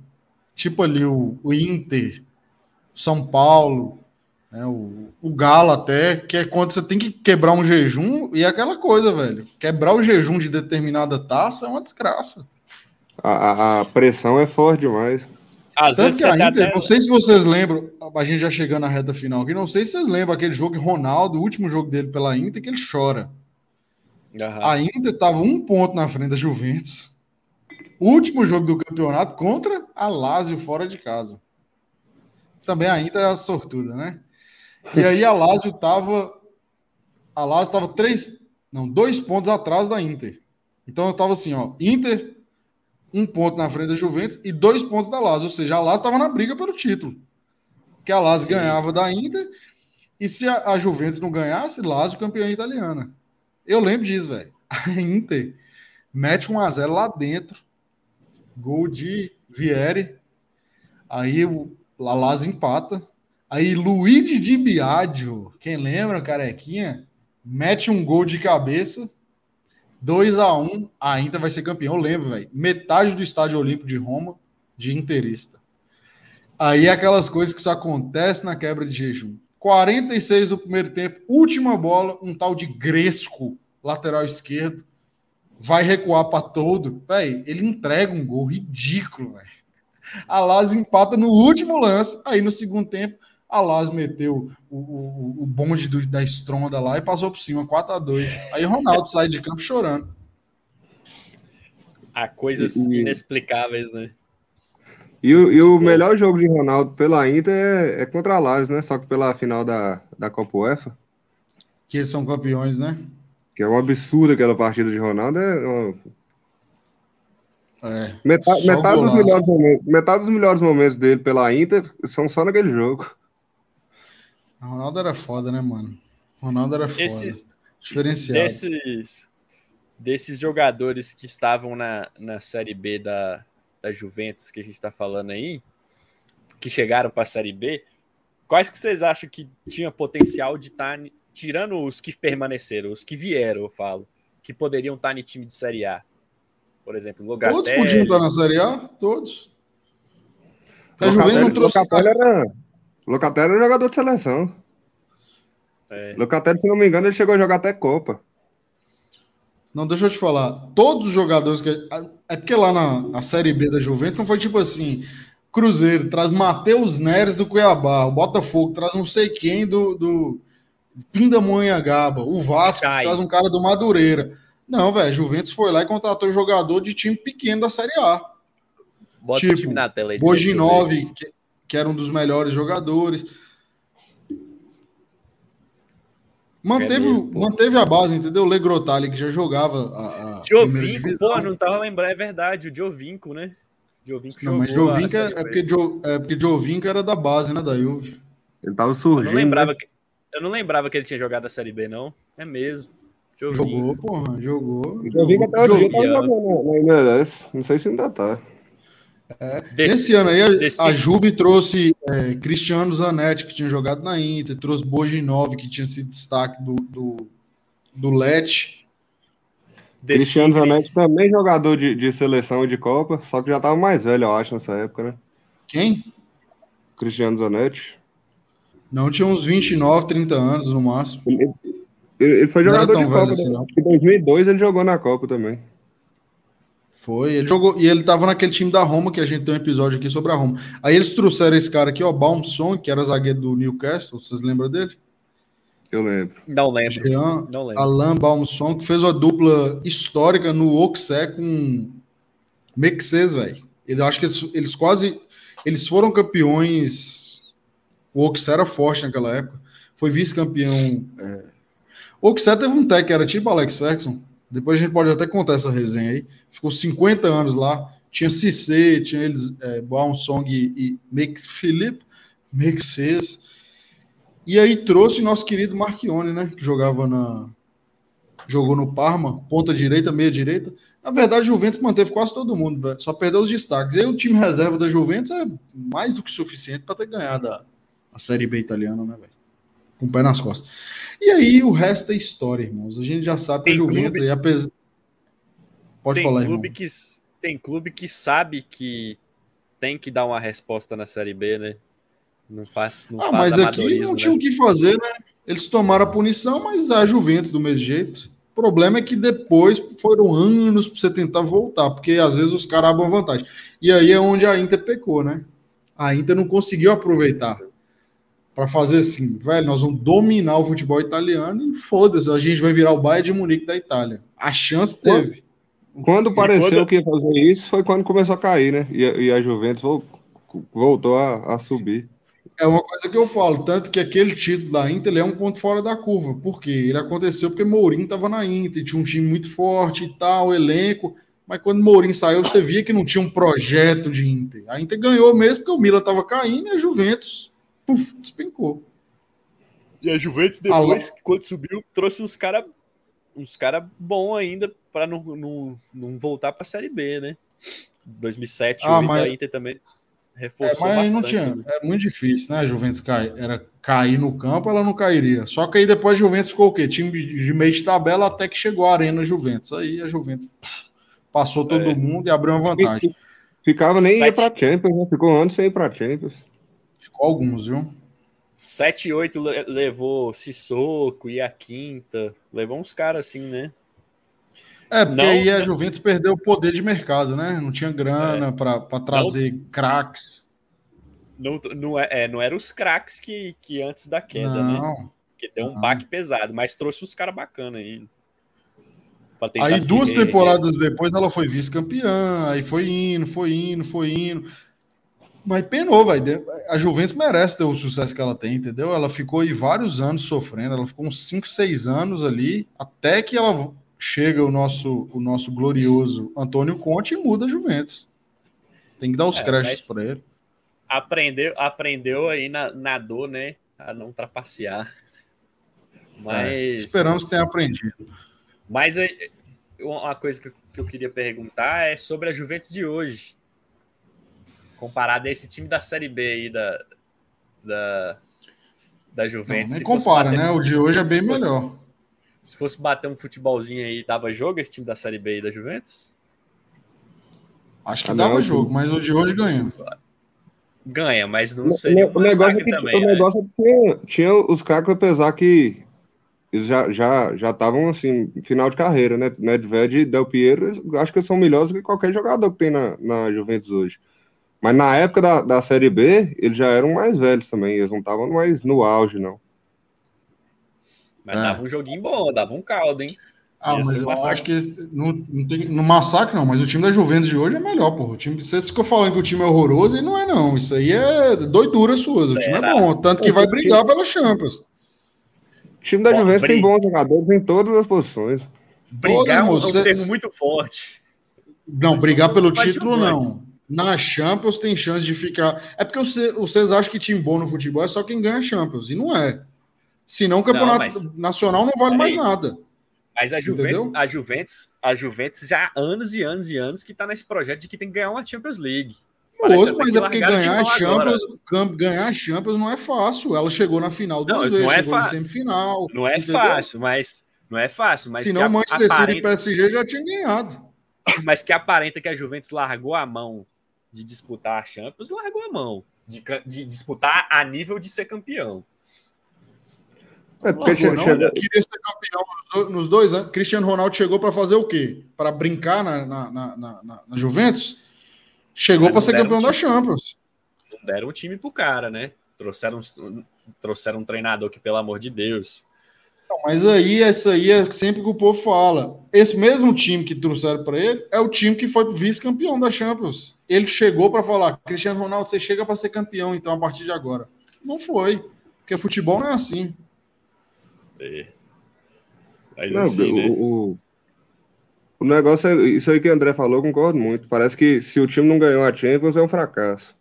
tipo ali o, o Inter, São Paulo, né? o, o Galo até, que é quando você tem que quebrar um jejum e é aquela coisa, velho. Quebrar o jejum de determinada taça é uma desgraça. A, a pressão é forte demais. Às Tanto que a Inter, até... não sei se vocês lembram, a gente já chegando na reta final aqui, não sei se vocês lembram aquele jogo de Ronaldo, o último jogo dele pela Inter, que ele chora. Uhum. Ainda estava um ponto na frente da Juventus. Último jogo do campeonato contra a Lazio fora de casa. Também ainda é a sortuda, né? E aí a Lazio estava. A Lazio estava três. Não, dois pontos atrás da Inter. Então estava assim, ó. Inter, um ponto na frente da Juventus e dois pontos da Lazio. Ou seja, a Lazio estava na briga pelo título. Que a Lazio Sim. ganhava da Inter. E se a, a Juventus não ganhasse, Lazio campeã italiana. Eu lembro disso, velho. A Inter mete um a 0 lá dentro. Gol de Vieri. Aí o Lazio empata. Aí Luigi de Biagio, quem lembra, carequinha, mete um gol de cabeça. 2 a 1 a Inter vai ser campeão. Lembro, velho. Metade do estádio olímpico de Roma de interista. Aí aquelas coisas que só acontecem na quebra de jejum. 46 do primeiro tempo, última bola, um tal de Gresco, lateral esquerdo, vai recuar para todo. Véi, ele entrega um gol ridículo, velho. A Lazio empata no último lance, aí no segundo tempo, A Las meteu o, o, o bonde do, da estronda lá e passou por cima, 4 a 2 Aí Ronaldo sai de campo chorando. Há coisas e, inexplicáveis, né? E o, e o melhor jogo de Ronaldo pela Inter é, é contra a Las, né? Só que pela final da, da Copa UEFA. Que eles são campeões, né? Que é um absurdo aquela partida de Ronaldo. É, uma... é metade, metade, dos melhores momentos, metade dos melhores momentos dele pela Inter são só naquele jogo. O Ronaldo era foda, né, mano? O Ronaldo era foda. Esses, Diferenciado. Desses, desses jogadores que estavam na, na Série B da, da Juventus, que a gente está falando aí, que chegaram para a Série B, quais que vocês acham que tinha potencial de estar, tá, tirando os que permaneceram, os que vieram, eu falo, que poderiam estar tá em time de Série A? Por exemplo, Logatelli... Todos podiam estar na Série A? Todos. A Juventus não trouxe... Locatelli era... Locatelli era jogador de seleção. É. Locatelli, se não me engano, ele chegou a jogar até Copa. Não, deixa eu te falar. Todos os jogadores que. É porque lá na, na Série B da Juventus não foi tipo assim: Cruzeiro traz Matheus Neres do Cuiabá, o Botafogo traz não sei quem do, do Pindamonhangaba, o Vasco Cai. traz um cara do Madureira. Não, velho, Juventus foi lá e contratou jogador de time pequeno da Série A. Bota tipo, o time na tela aí. Boginov, que, que era um dos melhores jogadores. Manteve, é mesmo, manteve a base, entendeu? O Legrotali, que já jogava a. a Giovinco, pô, não tava lembrando, é verdade, o Giovinco, né? Giovinco não, mas Giovinco é, é, porque jo, é porque Giovinco era da base, né, da Juve. Ele tava surgindo. Eu não lembrava, né? que, eu não lembrava que ele tinha jogado a Série B, não. É mesmo. Giovinco. Jogou, porra, jogou. Giovinco até hoje tá jogando na MLS. Não sei se ainda tá. É, desse, esse ano aí, a, desse... a Juve trouxe é, Cristiano Zanetti, que tinha jogado na Inter, trouxe Boginov, que tinha sido destaque do, do, do Leti. Cristiano Zanetti também jogador de, de seleção e de Copa, só que já estava mais velho, eu acho, nessa época, né? Quem? Cristiano Zanetti. Não, tinha uns 29, 30 anos no máximo. Ele, ele foi jogador de Copa. Assim, né? Em 2002 ele jogou na Copa também. Foi, ele jogou, e ele tava naquele time da Roma, que a gente tem um episódio aqui sobre a Roma. Aí eles trouxeram esse cara aqui, ó, Baumson, que era zagueiro do Newcastle, vocês lembram dele? Eu lembro. Não lembro. Jean, Não lembro. Alain Baumson, que fez uma dupla histórica no Oxé com Mexês, velho. Eu acho que eles, eles, quase, eles foram campeões, o Oxé era forte naquela época, foi vice-campeão. É... O Oxé teve um tech, era tipo Alex Ferguson, depois a gente pode até contar essa resenha aí. Ficou 50 anos lá. Tinha Cissé, tinha eles, é, Song e, e Make Philip, Make. E aí trouxe nosso querido Marchione, né? Que jogava na. Jogou no Parma, ponta direita, meia direita. Na verdade, o Juventus manteve quase todo mundo, só perdeu os destaques. E aí o time reserva da Juventus é mais do que suficiente para ter ganhado a, a Série B italiana, né, velho? Com o pé nas costas. E aí o resto é história, irmãos. A gente já sabe que a Juventus clube... aí, apesar. Pode tem falar, clube irmão. Que, tem clube que sabe que tem que dar uma resposta na Série B, né? Não faz. Não ah, faz mas aqui não tinha né? o que fazer, né? Eles tomaram a punição, mas a Juventus do mesmo jeito. O problema é que depois foram anos para você tentar voltar, porque às vezes os caras abrem vantagem. E aí é onde a Inter pecou, né? A Inter não conseguiu aproveitar para fazer assim, velho, nós vamos dominar o futebol italiano e foda-se, a gente vai virar o Bayern de Munique da Itália. A chance teve. Quando pareceu quando... que ia fazer isso, foi quando começou a cair, né? E, e a Juventus voltou a, a, subir. É uma coisa que eu falo, tanto que aquele título da Inter é um ponto fora da curva. Por quê? Ele aconteceu porque Mourinho estava na Inter, tinha um time muito forte e tal, elenco. Mas quando Mourinho saiu, você via que não tinha um projeto de Inter. A Inter ganhou mesmo porque o Milan estava caindo e a Juventus puf, despencou. E a Juventus depois, quando subiu, trouxe uns caras uns cara bom ainda para não, não, não voltar para a Série B, né? 2007, ah, mas... a Inter também reforçou é, mas bastante. Não tinha, é muito difícil, né? A Juventus cair, era cair no campo, ela não cairia. Só que aí depois a Juventus ficou o quê? Time de meio de tabela até que chegou a Arena Juventus. Aí a Juventus passou todo é. mundo e abriu uma vantagem. Ficava nem Sete... ia para Champions, né? Ficou anos sem ir para Champions. Alguns, viu? 7 e 8 levou Sissoko e a quinta. Levou uns caras assim, né? É, porque não, aí a Juventus perdeu o poder de mercado, né? Não tinha grana é. para trazer não, craques. não, não, é, é, não eram os craques que, que antes da queda, né? não. né? Que deu um não. baque pesado, mas trouxe os caras bacanas aí. Aí duas temporadas depois ela foi vice-campeã, aí foi indo, foi indo, foi indo. Mas penou, vai. A Juventus merece ter o sucesso que ela tem, entendeu? Ela ficou aí vários anos sofrendo, ela ficou uns 5, 6 anos ali, até que ela chega o nosso, o nosso glorioso Antônio Conte e muda a Juventus. Tem que dar os é, créditos para ele. Aprendeu, aprendeu aí na, na dor, né? A não trapacear. É, mas. É, esperamos ter aprendido. Mas uma coisa que eu queria perguntar é sobre a Juventus de hoje. Comparado a esse time da Série B aí da, da, da Juventus. Não, nem compara, né? O de hoje é bem fosse, melhor. Se fosse bater um futebolzinho aí, dava jogo esse time da Série B aí da Juventus? Acho que ah, dava não, jogo, mas o de hoje ganha. Ganha, mas não seria o, o negócio é que, também. O né? negócio é que tinha, tinha os caras, apesar que eles já já já estavam assim final de carreira, né? Nedved e Del Piero, acho que são melhores que qualquer jogador que tem na, na Juventus hoje. Mas na época da, da Série B, eles já eram mais velhos também, eles não estavam mais no auge, não. Mas é. dava um joguinho bom, dava um caldo, hein? Ah, Ia mas eu massacre. acho que não, não tem no massacre não, mas o time da Juventus de hoje é melhor, pô. O time, vocês ficam falando que o time é horroroso e não é não. Isso aí é doidura sua. O time é bom, tanto que vai brigar pela Champions. O time da Juventus tem bons jogadores em todas as posições. Brigar é um, termo muito forte. Não, Mas brigar pelo título não. Na Champions tem chance de ficar. É porque vocês acham que time bom no futebol é só quem ganha Champions. E não é. Senão o campeonato não, mas... nacional não vale mais nada. Mas a Juventus, a Juventus, a Juventus já há anos e anos e anos que está nesse projeto de que tem que ganhar uma Champions League. Moço, mas é porque ganhar a Champions, ganhar a Champions não é fácil. Ela chegou na final duas não, vezes, não é chegou na semifinal. Não é entendeu? fácil, mas não é fácil. Mas Senão o Manchester aparenta... City e PSG já tinham ganhado. Mas que aparenta que a Juventus largou a mão de disputar a Champions, largou a mão de, de disputar a nível de ser campeão. É porque chegou, chegou... queria ser campeão nos dois anos. Cristiano Ronaldo chegou para fazer o quê? Para brincar na, na, na, na, na Juventus? Chegou para ser campeão um da Champions. Não deram um time pro cara, né? Trouxeram, trouxeram um treinador que, pelo amor de Deus. Mas aí, essa aí é sempre que o povo fala. Esse mesmo time que trouxeram para ele é o time que foi vice-campeão da Champions. Ele chegou para falar: Cristiano Ronaldo, você chega para ser campeão, então, a partir de agora. Não foi. Porque futebol não é assim. É. Mas não, assim, o, né? o, o negócio é isso aí que o André falou, concordo muito. Parece que se o time não ganhou a Champions é um fracasso.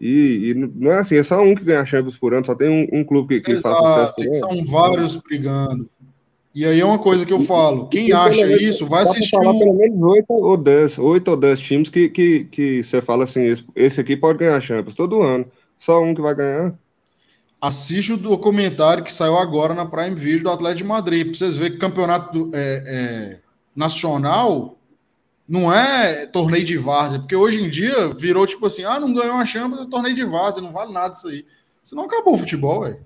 E, e não é assim, é só um que ganha Champions por ano, só tem um, um clube que, que Exato, faz sucesso por ano. São vários brigando. E aí é uma coisa que eu falo: quem acha isso, vai assistir. Falar pelo menos 8 ou 10, 8 ou 10 times que, que, que você fala assim: esse, esse aqui pode ganhar Champions todo ano. Só um que vai ganhar. Assiste o documentário que saiu agora na Prime Video do Atlético de Madrid, para vocês verem que campeonato é, é nacional não é torneio de várzea, porque hoje em dia virou tipo assim: ah, não ganhou uma Champions, é torneio de várzea, não vale nada isso aí. Senão acabou o futebol, velho.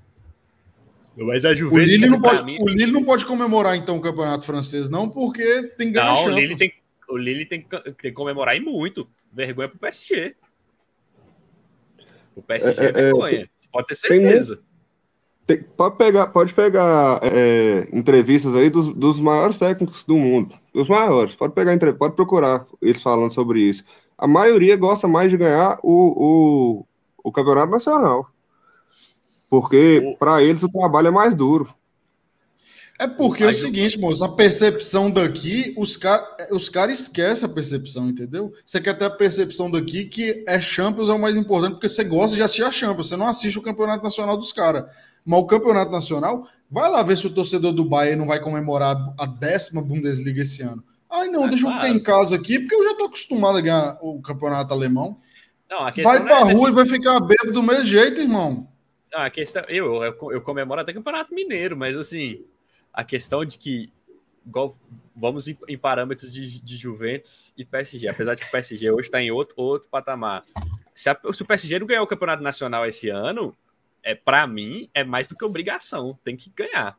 Mas a Juventus. O Lille, não pode, mim... o Lille não pode comemorar, então, o campeonato francês, não, porque tem que ganhar não, o Lille tem, o Lille tem, tem que comemorar e muito. Vergonha pro PSG. O PSG é, é, é vergonha. Você pode ter certeza. Tem, pode pegar, pode pegar é, entrevistas aí dos, dos maiores técnicos do mundo. Os maiores. Pode pegar, pode procurar eles falando sobre isso. A maioria gosta mais de ganhar o, o, o campeonato nacional. Porque para eles o trabalho é mais duro. É porque é o seguinte, moço, a percepção daqui, os caras os cara esquecem a percepção, entendeu? Você quer ter a percepção daqui que é Champions é o mais importante, porque você gosta de assistir a Champions, você não assiste o campeonato nacional dos caras. Mas o campeonato nacional, vai lá ver se o torcedor do Bayern não vai comemorar a décima Bundesliga esse ano. Ai, não, é, deixa claro. eu ficar em casa aqui, porque eu já tô acostumado a ganhar o campeonato alemão. Não, vai pra é rua e vai ficar bêbado do mesmo jeito, irmão. Não, a questão, eu, eu, eu comemoro até campeonato mineiro, mas assim, a questão de que igual, vamos em, em parâmetros de, de, Juventus e PSG, apesar de que o PSG hoje está em outro, outro patamar. Se, a, se o PSG não ganhar o campeonato nacional esse ano, é para mim é mais do que obrigação, tem que ganhar.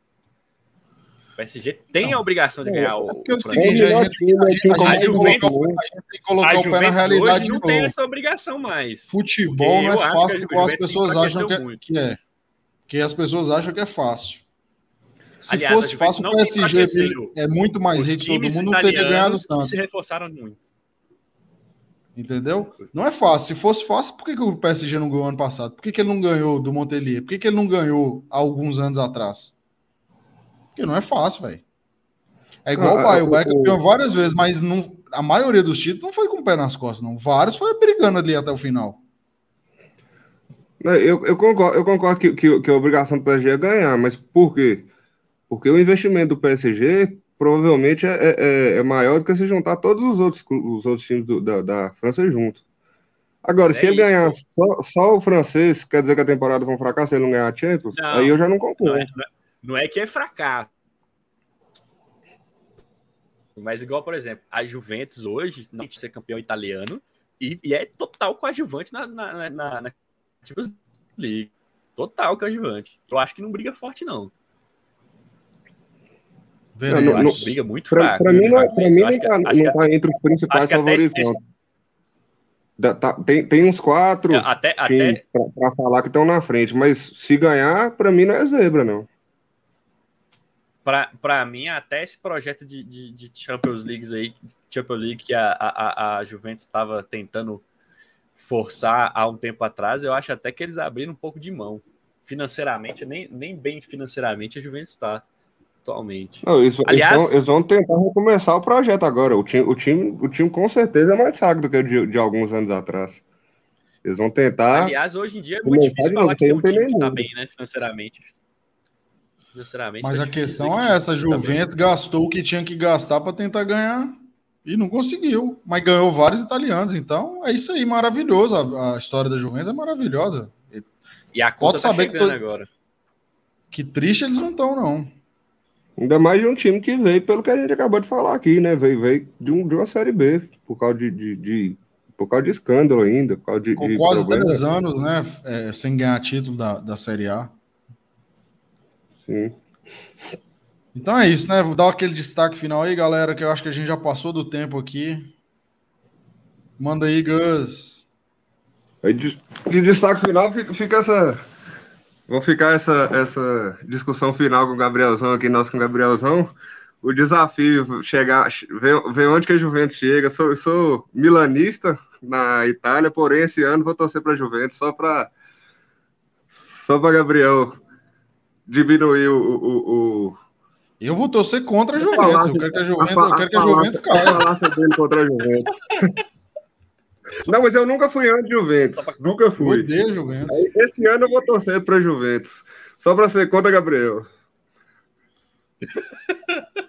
PSG tem a obrigação de ganhar o. Porque é o seguinte, a gente, a é time a gente mais tem que colocar- Juventus. a A o Juventus realidade hoje não tem essa obrigação mais. Futebol não é fácil a igual as pessoas acham que é, muito. que é. Que as pessoas acham que é fácil. Se Aliás, a fosse fácil, não o PSG é muito mais rico todo mundo, não teria ganhado tanto. se reforçaram muito. Entendeu? Não é fácil. Se fosse fácil, por que, que o PSG não ganhou ano passado? Por que, que ele não ganhou do Montpellier? Por que, que ele não ganhou há alguns anos atrás? Porque não é fácil, velho. É igual Ah, o Bayern. O o- Bayern campeão várias vezes, mas não, a maioria dos títulos não foi com o pé nas costas, não. Vários foi brigando ali até o final. Eu, eu concordo, eu concordo que, que, que a obrigação do PSG é ganhar, mas por quê? Porque o investimento do PSG provavelmente é, é- é, é maior do que se juntar todos os outros, os outros times do- da, da França junto. Agora, se é ele isso, ganhar só, só o francês, quer dizer que a temporada foi um fracasso ele não ganhar a Champions? Não, aí eu já não concordo. não é- não é que é fracasso. Mas igual, por exemplo, a Juventus hoje não tem ser campeão italiano e, e é total coadjuvante na, na, na, na Champions League. Total coadjuvante. Eu acho que não briga forte, não. Não, briga muito Pra, fraco. pra mim, não, pra mim não, acho que- tá, não entre os principais até favoritos, esse-. Da- tá- tem, tem uns quatro até, times até, pra, pra falar que estão na frente, mas se ganhar, pra mim não é zebra, não. pra, pra mim, até esse projeto de, de, de Champions Leagues aí, Champions League que a, a, a Juventus estava tentando forçar há um tempo atrás, eu acho até que eles abriram um pouco de mão. Financeiramente, nem, nem bem financeiramente a Juventus está atualmente. Não, eles, Aliás- eles, vão, eles vão tentar recomeçar o projeto agora. O time, o time, o time com certeza é mais fraco do que o de, de alguns anos atrás. Eles vão tentar. Aliás, hoje em dia é muito difícil não, falar que tem um time que tá bem, né, financeiramente. Financeiramente. Mas tá a questão é essa: a time tá. Juventus gastou o que tinha que gastar para tentar ganhar e não conseguiu. Mas ganhou vários italianos. Então é isso aí, maravilhoso. A, a história da Juventus é maravilhosa. E a conta Pode tá saber que chegando tô- agora. Que triste eles não estão, não. Ainda mais de um time que veio, pelo que a gente acabou de falar aqui, né? Veio, veio de, um, de uma Série B, por causa de, de, de- por causa de escândalo ainda, por causa de, Com de quase problema. 10 anos, né? é, sem ganhar título da, da Série A. Sim. Então é isso, né? Vou dar aquele destaque final aí, galera, que eu acho que a gente já passou do tempo aqui. Manda aí, Gus. De, de destaque final fica essa. Vou ficar essa, essa discussão final com o Gabrielzão aqui, nós com o Gabrielzão. O desafio, chegar, ver, ver onde que a Juventus chega. Sou, sou milanista na Itália, porém esse ano vou torcer para a Juventus só para só para Gabriel diminuir o, o, o, Eu vou torcer contra a A Juventus. Eu quero que a a Juventus, eu quero que a a Juventus a caia. falácia dele contra a Juventus. Não, mas eu nunca fui anti-Juventus. Pra- Nunca fui. odeio Juventus. Aí, Esse ano eu vou torcer para Juventus. Só para ser contra Gabriel.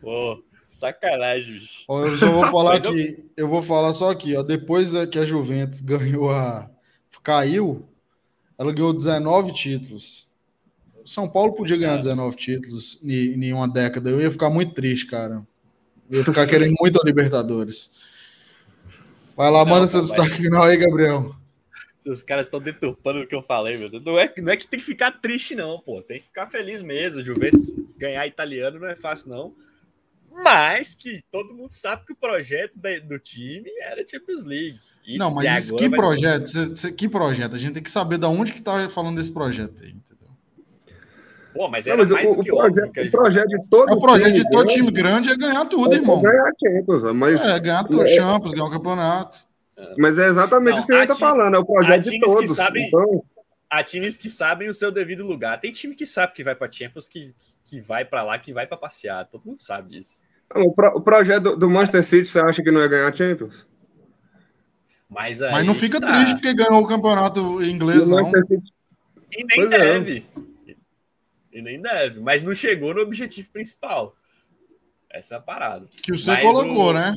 Pô, sacanagem, bicho. Ó, Eu só vou falar Mas eu- aqui, eu vou falar só aqui, ó. Depois da- que a Juventus ganhou a. caiu, ela ganhou 19 títulos. São Paulo podia ganhar 19 títulos em, em uma década. Eu ia ficar muito triste, cara. Eu ia ficar querendo muito a Libertadores. Vai lá, Não, manda seu destaque final aí, Gabriel. Os caras estão deturpando o que eu falei, meu Deus. Não é, não é que tem que ficar triste, não, pô. Tem que ficar feliz mesmo. O Juventus ganhar italiano não é fácil, não. Mas que todo mundo sabe que o projeto da- do time era Champions League. E- Não, mas isso, que projeto? Cê- cê- que projeto? A gente tem que saber de onde que tá falando desse projeto aí, entendeu? Pô, mas Não, era mas o, mais do o que óbvio. projeto, que a o projeto de todo É o projeto de time todo grande time grande é ganhar tudo, é irmão. ganhar Champions, mas, É, ganhar tudo, É. Champions, ganhar o campeonato. mas é exatamente Não, isso que a gente tá falando, é o projeto de times que todos. sabem- Então, Há times que sabem o seu devido lugar. Tem time que sabe que vai pra Champions, que, que vai pra lá, que vai pra passear. Todo mundo sabe disso. o, pro- o projeto do, do Manchester City, você acha que não ia ganhar a Champions? Mas, aí Mas não fica tá. triste porque ganhou o campeonato E inglês, o não. City E nem Pois é. E nem deve. Mas não chegou no objetivo principal. Essa é a parada. Que você Mas colocou, o- né?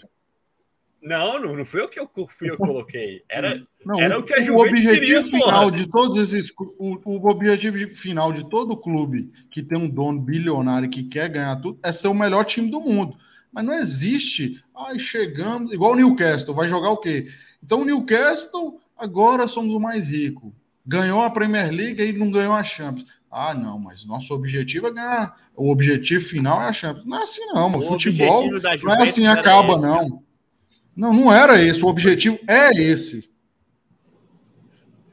Não, não, não foi o que eu, fui eu que coloquei. Era, Não, Era o que a Juventus objetivo queria, final porra. de todos esses o, o objetivo final de todo clube que tem um dono bilionário que quer ganhar tudo é ser o melhor time do mundo. Mas não existe. Ai, chegamos. Igual o Newcastle, vai jogar o quê? Então o Newcastle agora somos o mais rico. Ganhou a Premier League e não ganhou a Champions. Ah, não, mas nosso objetivo é ganhar. O objetivo final é a Champions. Não é assim, não. O Futebol não é assim, acaba, esse, não. Não, não era esse. O objetivo é esse.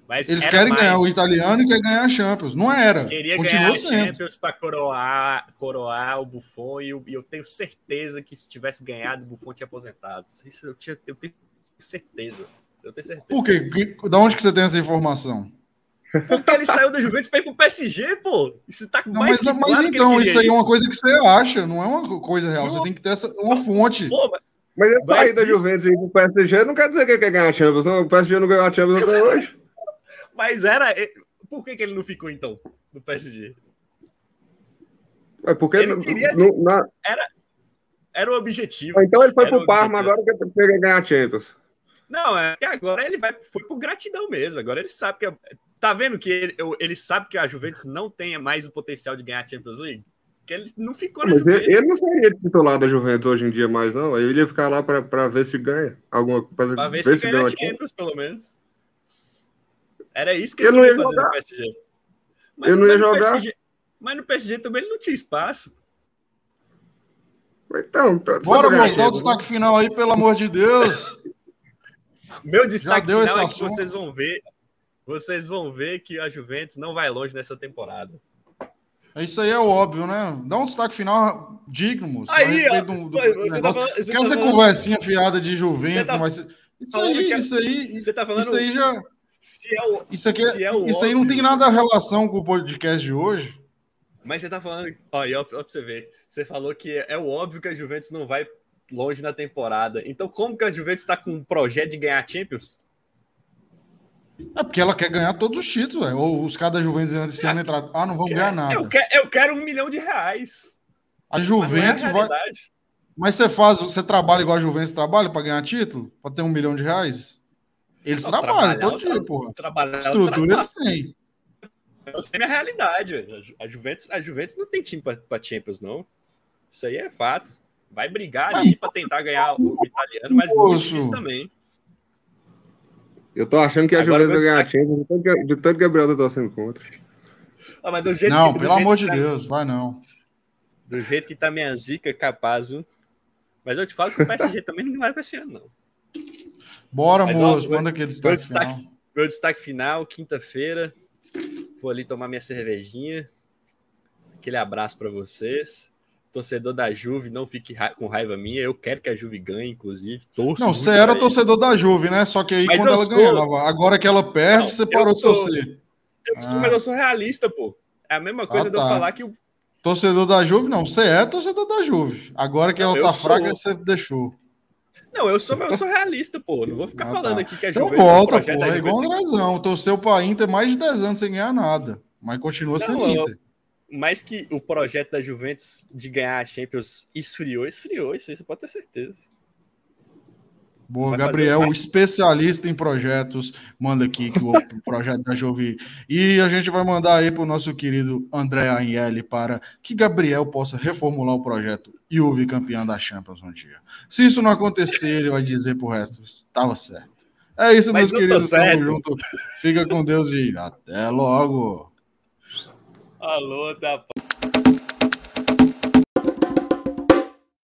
Mas Eles querem mais. ganhar o italiano e querem ganhar a Champions. Não era. Queria Continua ganhar a Champions para coroar, coroar o Buffon e eu, eu, tenho certeza que se tivesse ganhado, o Buffon tinha aposentado. Isso eu, tinha, eu tenho certeza. Eu tenho certeza. Por quê? Da onde que você tem essa informação? Porque ele saiu da Juventus para ir pro PSG, pô. Isso tá não, mais mas, mas então, isso aí é uma coisa que você acha, não é uma coisa real. Não. Você tem que ter essa, uma fonte. Pô, mas... Mas ele sair da Juventus e ir pro PSG não quer dizer que ele quer ganhar a Champions, não. O PSG não ganhou a Champions até hoje. Mas era. Por que, que ele não ficou, então, no PSG? É porque ele queria, no, na... era, era o objetivo. Então ele foi pro Parma agora que ele ganhar a Champions. Não, é que agora ele vai, foi por gratidão mesmo. Agora ele sabe que. Tá vendo que ele, ele sabe que a Juventus não tem mais o potencial de ganhar a Champions League? Que ele não ficou Mas ele, ele, não seria titular da Juventus hoje em dia mais, não. Ele ia ficar lá para ver se ganha alguma coisa. Para ver, ver, se, se ganha a Champions, pelo menos. Era isso que ele, ele não ia fazer jogar. no PSG. Mas, ele não ia jogar. PSG, mas no PSG também ele não tinha espaço. Então, tá, bora mostrar o destaque final aí, pelo amor de Deus. Meu destaque final é que vocês vão ver. Vocês vão ver que a Juventus não vai longe nessa temporada. Isso aí é óbvio, né? Dá um destaque final digno, moço. Aí, ó, do, do você tá falando, você Quer tá essa falando... conversinha fiada de Juventus, tá mas... Isso aí, que... isso aí, você tá falando... isso aí já... Se é o, isso aqui, é, é o isso óbvio... aí não tem nada a relação com o podcast de hoje. Mas você tá falando, ó, ó, pra você ver, você falou que é o óbvio que a Juventus não vai longe na temporada. Então, como que a Juventus está com um projeto de ganhar Champions? É porque ela quer ganhar todos os títulos, véio. ou os caras da Juventus esse ano entraram. Ah, não vão ganhar nada. Eu quero, eu quero um milhão de reais. A Juventus é vai. Mas você faz, você trabalha igual a Juventus trabalha para ganhar título? Para ter um milhão de reais? Eles não, trabalham todo dia, porra. Trabalhar, Estrutura eles têm. Eu sei minha realidade. A Juventus, a Juventus não tem time para Champions, não. Isso aí é fato. Vai brigar ali para tentar ganhar o italiano, mas muito difícil também. Eu tô achando que a Agora Juventus vai ganhar a Champions de tanto, que, de tanto Gabriel tá torcendo contra. Ah, mas do jeito não, que, pelo amor de tá, Deus, vai não. Do jeito que tá minha zica, capaz. Mas eu te falo que o PSG também não vai pra esse ano, não. Bora, mas, moço, manda aquele destaque, destaque final. Meu destaque final, quinta-feira. Vou ali tomar minha cervejinha. Aquele abraço para vocês torcedor da Juve, não fique ra com raiva minha. Eu quero que a Juve ganhe, inclusive. Torço não, você era torcedor da Juve, né? Só que aí mas quando ela sou... ganhava, agora que ela perde, não, você parou sou... de torcer. Eu sou, ah. Mas eu sou realista, pô. É a mesma coisa ah, tá. de eu tá. falar que o. Torcedor da Juve, não. Você é torcedor da Juve. Agora que não, ela tá sou... fraca, você deixou. Não, eu sou, eu sou realista, pô. Não vou ficar ah, falando tá. aqui que a então Juve. Então volta, pô. É igual o Andrezão. Torceu pra Inter mais de 10 anos sem ganhar nada. Mas continua não, sendo Inter mais que o projeto da Juventus de ganhar a Champions esfriou, esfriou, isso aí você pode ter certeza. Boa, Gabriel, o especialista em projetos, manda aqui que o projeto da Juve. E a gente vai mandar aí para o nosso querido André Anhele para que Gabriel possa reformular o projeto e o campeão da Champions um dia. Se isso não acontecer, ele vai dizer para o resto: estava certo. É isso, Mas meus queridos. Tamo junto. Fica com Deus e até logo. Alô, tá.